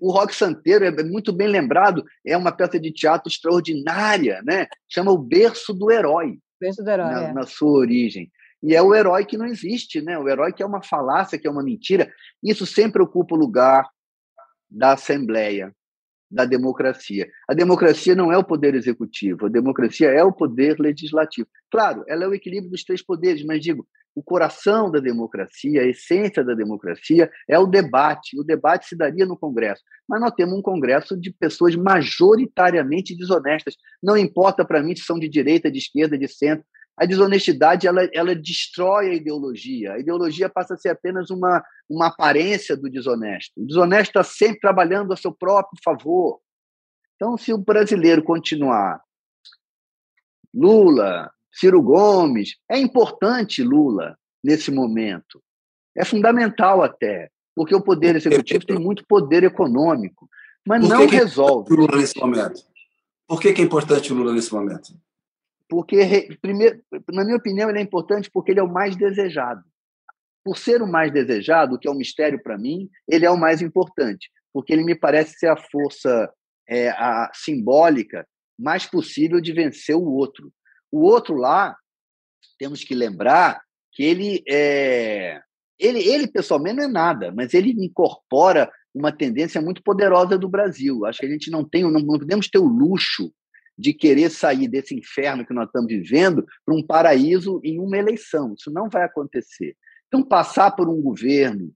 O, o Rock Santeiro é muito bem lembrado, é uma peça de teatro extraordinária, né? chama O Berço do Herói. Berço do Herói. Na, é. na sua origem. E é o herói que não existe, né? O herói que é uma falácia, que é uma mentira. Isso sempre ocupa o lugar da Assembleia, da democracia. A democracia não é o poder executivo, a democracia é o poder legislativo. Claro, ela é o equilíbrio dos três poderes, mas digo, o coração da democracia, a essência da democracia é o debate. O debate se daria no Congresso, mas nós temos um Congresso de pessoas majoritariamente desonestas. Não importa para mim se são de direita, de esquerda, de centro. A desonestidade ela, ela destrói a ideologia. A ideologia passa a ser apenas uma, uma aparência do desonesto. O desonesto está sempre trabalhando a seu próprio favor. Então, se o brasileiro continuar Lula, Ciro Gomes, é importante Lula nesse momento. É fundamental até, porque o poder executivo tem muito poder econômico, mas Por não que resolve. Que é Lula nesse momento? Por que, que é importante o Lula nesse momento? Porque, primeiro, na minha opinião, ele é importante porque ele é o mais desejado. Por ser o mais desejado, que é um mistério para mim, ele é o mais importante, porque ele me parece ser a força é, a simbólica mais possível de vencer o outro. O outro lá, temos que lembrar que ele é. Ele, ele pessoalmente não é nada, mas ele incorpora uma tendência muito poderosa do Brasil. Acho que a gente não tem, não podemos ter o luxo de querer sair desse inferno que nós estamos vivendo para um paraíso em uma eleição. Isso não vai acontecer. Então, passar por um governo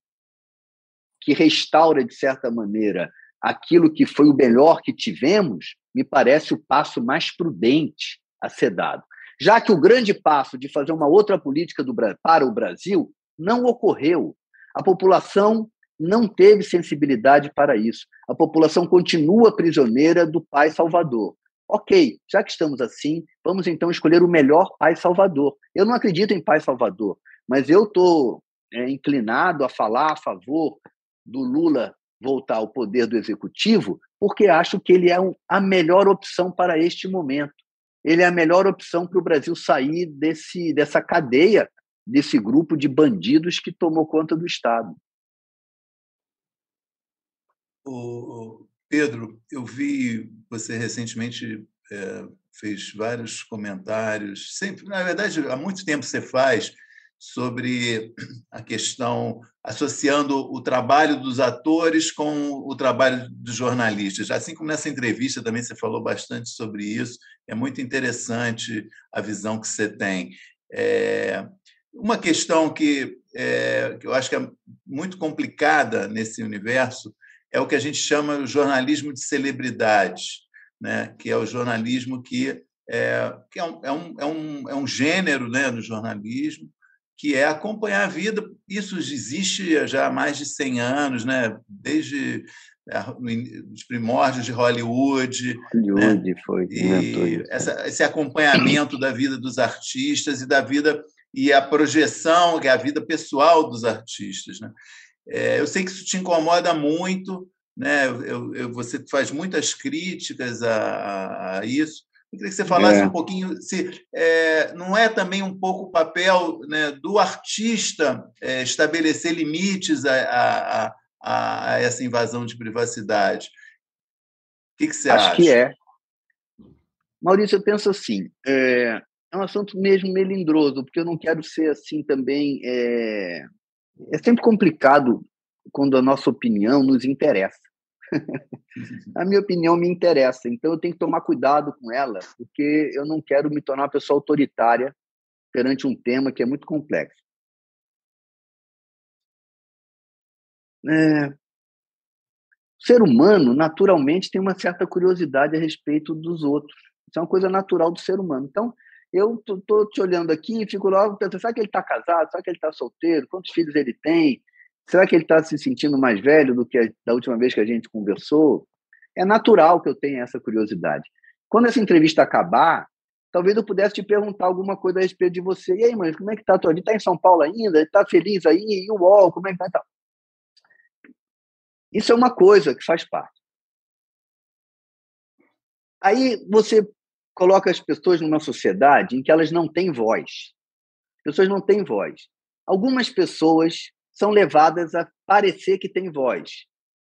que restaura, de certa maneira, aquilo que foi o melhor que tivemos, me parece o passo mais prudente a ser dado. Já que o grande passo de fazer uma outra política do, para o Brasil não ocorreu. A população não teve sensibilidade para isso. A população continua prisioneira do pai salvador. Ok, já que estamos assim, vamos então escolher o melhor pai salvador. Eu não acredito em pai salvador, mas eu estou é, inclinado a falar a favor do Lula voltar ao poder do executivo, porque acho que ele é a melhor opção para este momento. Ele é a melhor opção para o Brasil sair desse, dessa cadeia, desse grupo de bandidos que tomou conta do Estado. Pedro, eu vi você recentemente é, fez vários comentários, sempre, na verdade, há muito tempo você faz sobre a questão associando o trabalho dos atores com o trabalho dos jornalistas. Assim como nessa entrevista também você falou bastante sobre isso, é muito interessante a visão que você tem. É, uma questão que, é, que eu acho que é muito complicada nesse universo é o que a gente chama de jornalismo de celebridade, né? que é o jornalismo que é, que é, um, é, um, é, um, é um gênero né, no jornalismo, que é acompanhar a vida. Isso existe já há mais de 100 anos, né? desde é, os primórdios de Hollywood. Hollywood né? foi. E essa, esse acompanhamento da vida dos artistas e da vida e a projeção, que é a vida pessoal dos artistas. Né? É, eu sei que isso te incomoda muito, né? Eu, eu, você faz muitas críticas a, a, isso. Eu queria que você falasse é. um pouquinho se é, não é também um pouco o papel né, do artista é, estabelecer limites a, a, a, essa invasão de privacidade. O que, que você Acho acha? Acho que é. Maurício, eu penso assim, é, é um assunto mesmo melindroso, porque eu não quero ser assim também é, sempre complicado quando a nossa opinião nos interessa. *laughs* a minha opinião me interessa, então eu tenho que tomar cuidado com ela, porque eu não quero me tornar uma pessoa autoritária perante um tema que é muito complexo. É... O ser humano, naturalmente, tem uma certa curiosidade a respeito dos outros. Isso é uma coisa natural do ser humano. Então, eu estou te olhando aqui e fico logo pensando: será que ele está casado? Será que ele está solteiro? Quantos filhos ele tem? Será que ele está se sentindo mais velho do que a, da última vez que a gente conversou? É natural que eu tenha essa curiosidade. Quando essa entrevista acabar, talvez eu pudesse te perguntar alguma coisa a respeito de você. E aí, mãe, como é que está a tua vida? Está em São Paulo ainda? Está feliz aí? E o UOL, como é que está? Isso é uma coisa que faz parte. Aí você coloca as pessoas numa sociedade em que elas não têm voz. As pessoas não têm voz. Algumas pessoas são levadas a parecer que têm voz.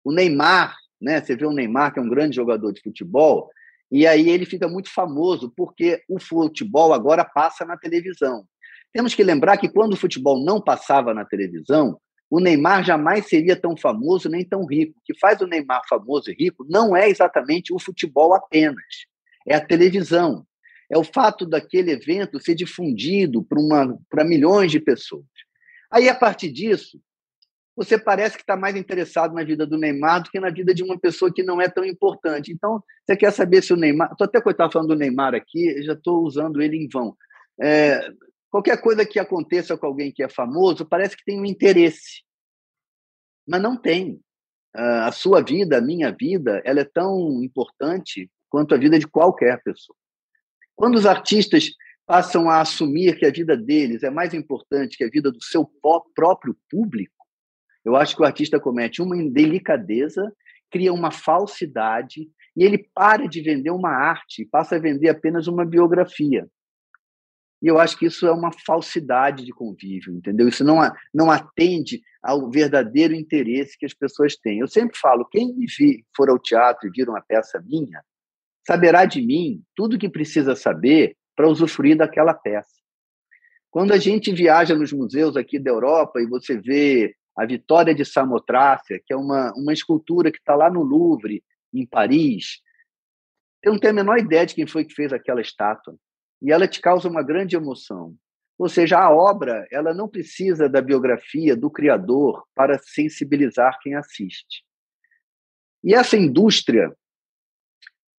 O Neymar, né? Você vê o Neymar, que é um grande jogador de futebol, e aí ele fica muito famoso porque o futebol agora passa na televisão. Temos que lembrar que quando o futebol não passava na televisão, o Neymar jamais seria tão famoso nem tão rico. O que faz o Neymar famoso e rico não é exatamente o futebol apenas, é a televisão. É o fato daquele evento ser difundido para milhões de pessoas. Aí, a partir disso, você parece que está mais interessado na vida do Neymar do que na vida de uma pessoa que não é tão importante. Então, você quer saber se o Neymar. Estou até coitado falando do Neymar aqui, já estou usando ele em vão. É, qualquer coisa que aconteça com alguém que é famoso, parece que tem um interesse. Mas não tem. A sua vida, a minha vida, ela é tão importante quanto a vida de qualquer pessoa. Quando os artistas passam a assumir que a vida deles é mais importante que a vida do seu próprio público, eu acho que o artista comete uma indelicadeza, cria uma falsidade e ele para de vender uma arte e passa a vender apenas uma biografia. E eu acho que isso é uma falsidade de convívio, entendeu? Isso não, não atende ao verdadeiro interesse que as pessoas têm. Eu sempre falo: quem me vir, for ao teatro e vir uma peça minha, saberá de mim tudo o que precisa saber para usufruir daquela peça. Quando a gente viaja nos museus aqui da Europa e você vê a Vitória de Samotrácia, que é uma, uma escultura que está lá no Louvre, em Paris, eu não tenho a menor ideia de quem foi que fez aquela estátua e ela te causa uma grande emoção. Ou seja, a obra ela não precisa da biografia do criador para sensibilizar quem assiste. E essa indústria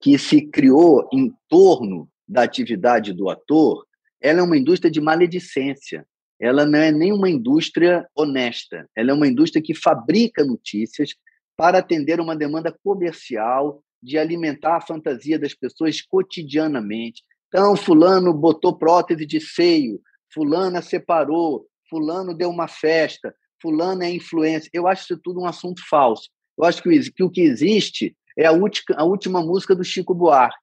que se criou em torno da atividade do ator, ela é uma indústria de maledicência. Ela não é nem uma indústria honesta. Ela é uma indústria que fabrica notícias para atender uma demanda comercial de alimentar a fantasia das pessoas cotidianamente, então, fulano botou prótese de seio, fulana separou, fulano deu uma festa, fulano é influência. Eu acho isso tudo um assunto falso. Eu acho que o que existe é a, a última música do Chico Buarque.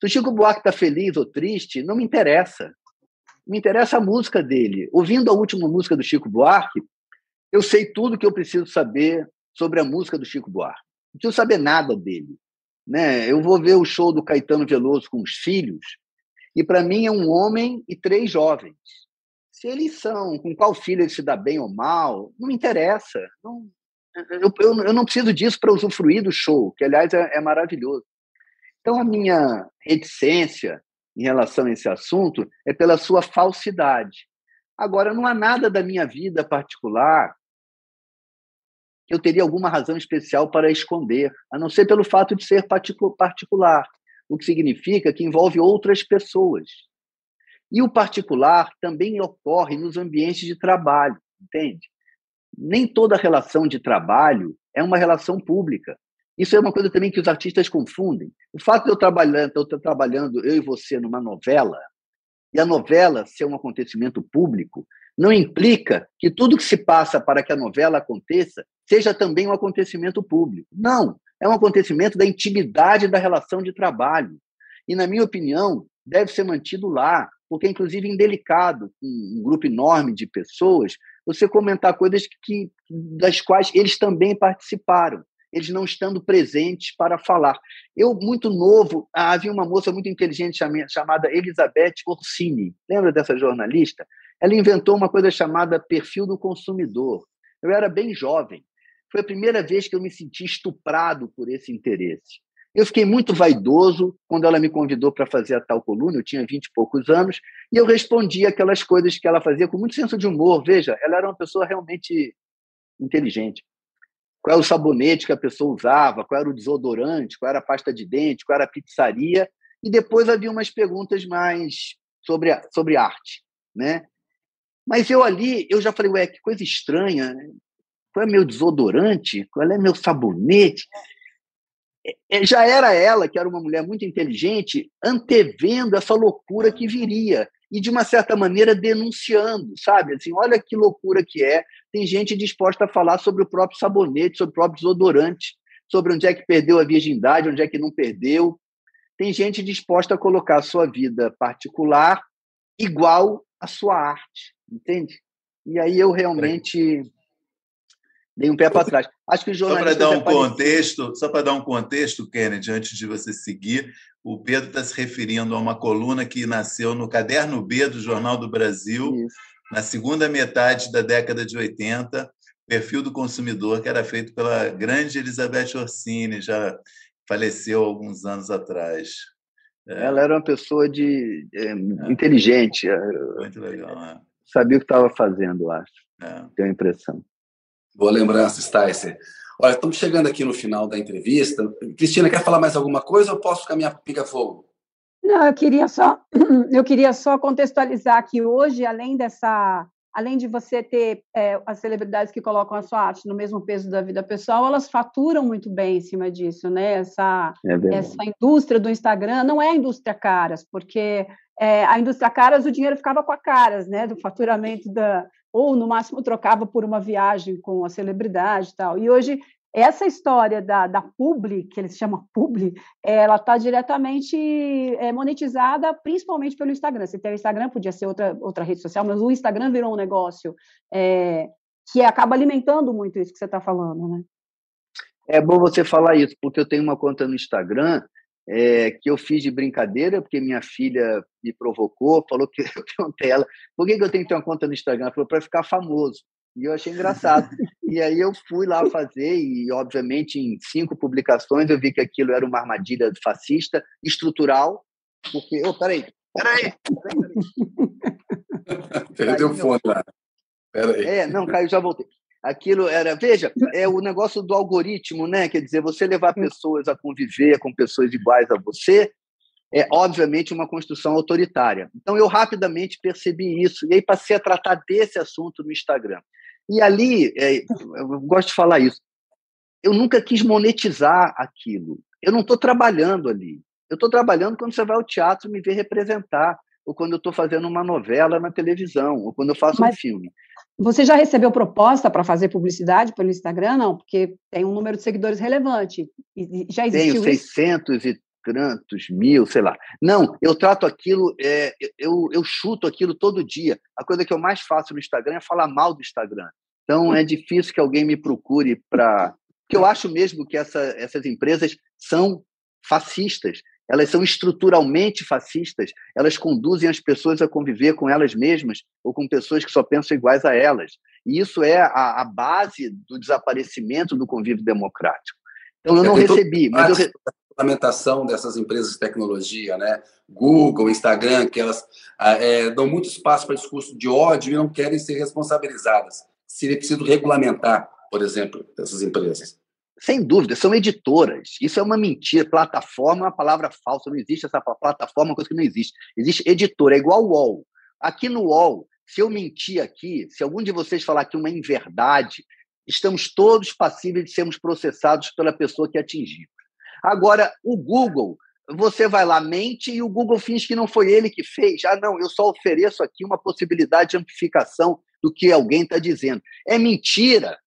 Se o Chico Buarque está feliz ou triste, não me interessa. Me interessa a música dele. Ouvindo a última música do Chico Buarque, eu sei tudo que eu preciso saber sobre a música do Chico Buarque. Não preciso saber nada dele. Né? Eu vou ver o show do Caetano Veloso com os filhos, e para mim é um homem e três jovens. Se eles são, com qual filho ele se dá bem ou mal, não me interessa. Não, eu, eu, eu não preciso disso para usufruir do show, que aliás é, é maravilhoso. Então a minha reticência em relação a esse assunto é pela sua falsidade. Agora, não há nada da minha vida particular que eu teria alguma razão especial para esconder, a não ser pelo fato de ser particular, o que significa que envolve outras pessoas. E o particular também ocorre nos ambientes de trabalho, entende? Nem toda relação de trabalho é uma relação pública. Isso é uma coisa também que os artistas confundem. O fato de eu trabalhando, eu estar trabalhando eu e você numa novela, e a novela ser um acontecimento público, não implica que tudo que se passa para que a novela aconteça seja também um acontecimento público. Não, é um acontecimento da intimidade da relação de trabalho. E, na minha opinião, deve ser mantido lá, porque é inclusive indelicado, um grupo enorme de pessoas, você comentar coisas que, das quais eles também participaram, eles não estando presentes para falar. Eu, muito novo, havia uma moça muito inteligente chamada Elizabeth Orsini, lembra dessa jornalista? Ela inventou uma coisa chamada perfil do consumidor. Eu era bem jovem, foi a primeira vez que eu me senti estuprado por esse interesse. Eu fiquei muito vaidoso quando ela me convidou para fazer a tal coluna, eu tinha vinte e poucos anos, e eu respondi aquelas coisas que ela fazia com muito senso de humor. Veja, ela era uma pessoa realmente inteligente. Qual era o sabonete que a pessoa usava, qual era o desodorante, qual era a pasta de dente, qual era a pizzaria, e depois havia umas perguntas mais sobre, sobre arte, né? Mas eu ali, eu já falei, ué, que coisa estranha, né? qual é meu desodorante, qual é meu sabonete. É, é, já era ela, que era uma mulher muito inteligente, antevendo essa loucura que viria e, de uma certa maneira, denunciando, sabe? Assim, olha que loucura que é. Tem gente disposta a falar sobre o próprio sabonete, sobre o próprio desodorante, sobre onde é que perdeu a virgindade, onde é que não perdeu. Tem gente disposta a colocar a sua vida particular igual à sua arte, entende? E aí eu realmente dei um pé para trás. Acho que o Só para dar um contexto, só para dar um contexto, Kennedy, antes de você seguir, o Pedro está se referindo a uma coluna que nasceu no Caderno B do Jornal do Brasil, Isso. na segunda metade da década de 80, perfil do consumidor, que era feito pela grande Elizabeth Orsini, já faleceu alguns anos atrás. É. Ela era uma pessoa de é, é. inteligente. É, Muito legal, né? Sabia o que estava fazendo, acho. É. Tenho a impressão. Boa lembrança, Sticer. Olha, estamos chegando aqui no final da entrevista. Cristina, quer falar mais alguma coisa ou posso caminhar pica-fogo? Não, eu queria só *clears throat* eu queria só contextualizar que hoje, além dessa além de você ter é, as celebridades que colocam a sua arte no mesmo peso da vida pessoal, elas faturam muito bem em cima disso, né? Essa, é essa indústria do Instagram não é a indústria caras, porque é, a indústria caras o dinheiro ficava com a caras, né? Do faturamento da, ou no máximo trocava por uma viagem com a celebridade e tal. E hoje essa história da, da publi, que eles chamam *laughs* publi, ela está diretamente é, monetizada, principalmente pelo Instagram. Se tem o Instagram, podia ser outra, outra rede social, mas o Instagram virou um negócio é, que acaba alimentando muito isso que você está falando, né? É bom você falar isso, porque eu tenho uma conta no Instagram é, que eu fiz de brincadeira, porque minha filha me provocou, falou que *laughs* eu perguntei ela, por que, que eu tenho que ter uma conta no Instagram? Ela falou, para ficar famoso. E eu achei engraçado. *laughs* e aí eu fui lá fazer, e obviamente em cinco publicações eu vi que aquilo era uma armadilha fascista, estrutural, porque. Oh, peraí, peraí! *laughs* Perdeu o fone lá. Peraí. É, não, caiu, já voltei. Aquilo era, veja, é o negócio do algoritmo, né? Quer dizer, você levar pessoas a conviver com pessoas iguais a você é, obviamente, uma construção autoritária. Então, eu rapidamente percebi isso e aí passei a tratar desse assunto no Instagram. E ali, é, eu gosto de falar isso, eu nunca quis monetizar aquilo. Eu não estou trabalhando ali. Eu estou trabalhando quando você vai ao teatro me ver representar, ou quando eu estou fazendo uma novela na televisão, ou quando eu faço Mas... um filme. Você já recebeu proposta para fazer publicidade pelo Instagram? Não, porque tem um número de seguidores relevante. Já existiu Tenho 600 isso? e tantos mil, sei lá. Não, eu trato aquilo, é, eu, eu chuto aquilo todo dia. A coisa que eu mais faço no Instagram é falar mal do Instagram. Então é difícil que alguém me procure para. Porque eu acho mesmo que essa, essas empresas são fascistas. Elas são estruturalmente fascistas. Elas conduzem as pessoas a conviver com elas mesmas ou com pessoas que só pensam iguais a elas. E isso é a, a base do desaparecimento do convívio democrático. Então eu não recebi, mas eu, regulamentação dessas empresas de tecnologia, né? Google, Instagram, que elas ah, é, dão muito espaço para discurso de ódio e não querem ser responsabilizadas. Seria preciso regulamentar, por exemplo, essas empresas. Sem dúvida, são editoras. Isso é uma mentira. Plataforma é uma palavra falsa. Não existe essa plataforma, é coisa que não existe. Existe editora, é igual o UOL. Aqui no UOL, se eu mentir aqui, se algum de vocês falar que uma inverdade, estamos todos passíveis de sermos processados pela pessoa que atingiu. Agora, o Google, você vai lá, mente e o Google finge que não foi ele que fez. Ah, não, eu só ofereço aqui uma possibilidade de amplificação do que alguém está dizendo. É mentira.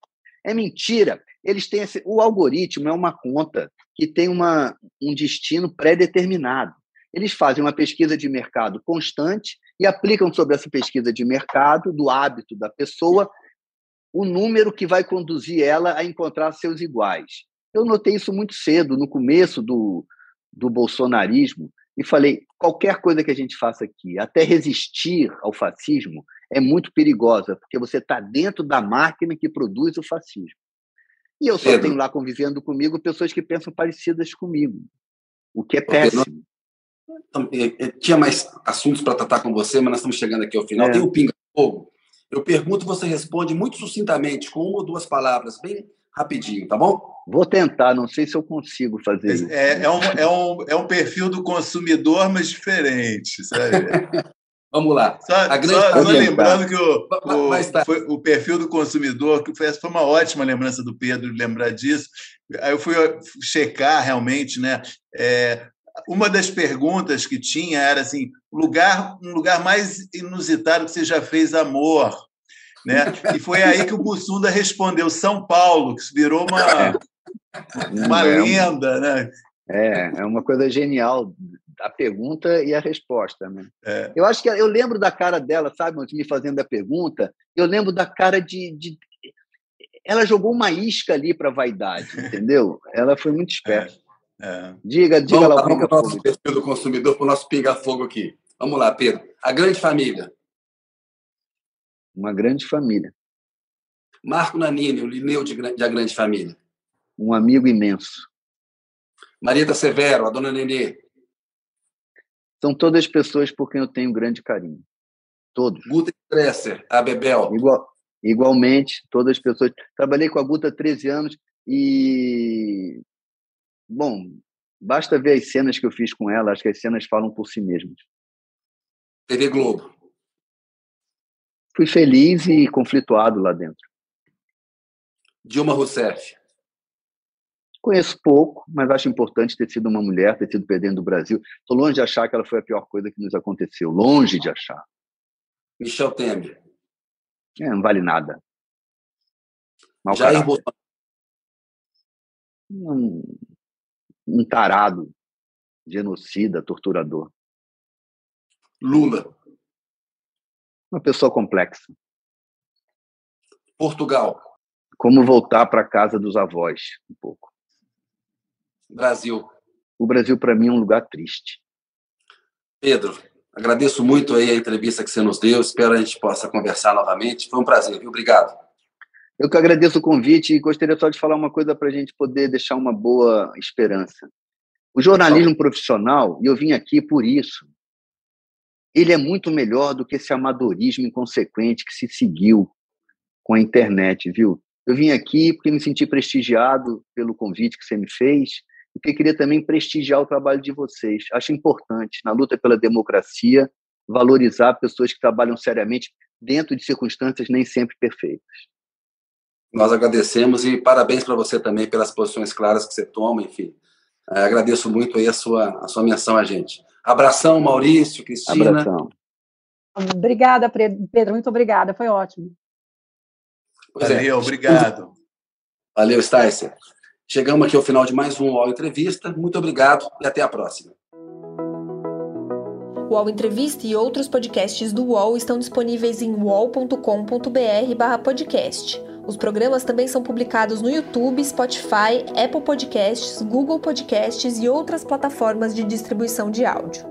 É mentira. Eles têm esse... o algoritmo é uma conta que tem uma, um destino pré-determinado. Eles fazem uma pesquisa de mercado constante e aplicam sobre essa pesquisa de mercado, do hábito da pessoa, o número que vai conduzir ela a encontrar seus iguais. Eu notei isso muito cedo, no começo do, do bolsonarismo, e falei: qualquer coisa que a gente faça aqui, até resistir ao fascismo, é muito perigosa, porque você está dentro da máquina que produz o fascismo. E eu só Pedro. tenho lá convivendo comigo pessoas que pensam parecidas comigo, o que é péssimo. É, é, tinha mais assuntos para tratar com você, mas nós estamos chegando aqui ao final. É. Tem o Pinga Fogo. Eu pergunto, você responde muito sucintamente, com uma ou duas palavras, bem rapidinho, tá bom? Vou tentar, não sei se eu consigo fazer isso. É, é, um, é, um, é um perfil do consumidor, mas diferente, sabe? *laughs* Vamos lá. Só, só, só lembrando que o, o, tá. foi, o, perfil do consumidor, que foi, foi uma ótima lembrança do Pedro lembrar disso. Aí eu fui checar realmente, né? É, uma das perguntas que tinha era assim, lugar, um lugar mais inusitado que você já fez amor, né? E foi aí que o Bussunda respondeu São Paulo, que virou uma, uma é, lenda, né? É, é uma coisa genial a pergunta e a resposta, né? É. Eu acho que eu lembro da cara dela, sabe, me fazendo a pergunta, eu lembro da cara de, de... ela jogou uma isca ali para vaidade, *laughs* entendeu? Ela foi muito esperta. É. É. Diga, diga vamos lá, vamos para o nosso perfil do consumidor, para o nosso pinga-fogo aqui. Vamos lá, Pedro. A grande família. Uma grande família. Marco Nanini, o Lineu de, de A Grande Família. Um amigo imenso. Marieta Severo, a dona Nenê. São todas pessoas por quem eu tenho grande carinho. Todos. Guta Stresser, a Bebel. Igual, igualmente, todas as pessoas. Trabalhei com a Guta há 13 anos e Bom, basta ver as cenas que eu fiz com ela, acho que as cenas falam por si mesmas. TV Globo. Fui feliz e conflituado lá dentro. Dilma Rousseff. Conheço pouco, mas acho importante ter sido uma mulher, ter sido presidente do Brasil. Estou longe de achar que ela foi a pior coisa que nos aconteceu. Longe de achar. Michel Temer. É, não vale nada. Mal Jair Bolsonaro. Não, um tarado, genocida, torturador. Lula. Uma pessoa complexa. Portugal. Como voltar para a casa dos avós, um pouco. Brasil. O Brasil, para mim, é um lugar triste. Pedro, agradeço muito aí a entrevista que você nos deu. Espero a gente possa conversar novamente. Foi um prazer, viu? Obrigado. Eu que agradeço o convite e gostaria só de falar uma coisa para a gente poder deixar uma boa esperança. O jornalismo profissional, e eu vim aqui por isso, ele é muito melhor do que esse amadorismo inconsequente que se seguiu com a internet, viu? Eu vim aqui porque me senti prestigiado pelo convite que você me fez porque queria também prestigiar o trabalho de vocês. Acho importante, na luta pela democracia, valorizar pessoas que trabalham seriamente dentro de circunstâncias nem sempre perfeitas. Nós agradecemos e parabéns para você também pelas posições claras que você toma, enfim. É, agradeço muito aí a sua, a sua menção a gente. Abração, Maurício, Cristina. Abração. Obrigada, Pedro, muito obrigada, foi ótimo. Pois é. Valeu, é. obrigado. Valeu, Sticer. Chegamos aqui ao final de mais um UOL Entrevista. Muito obrigado e até a próxima. O UOL Entrevista e outros podcasts do UOL estão disponíveis em uol.com.br/podcast. Os programas também são publicados no YouTube, Spotify, Apple Podcasts, Google Podcasts e outras plataformas de distribuição de áudio.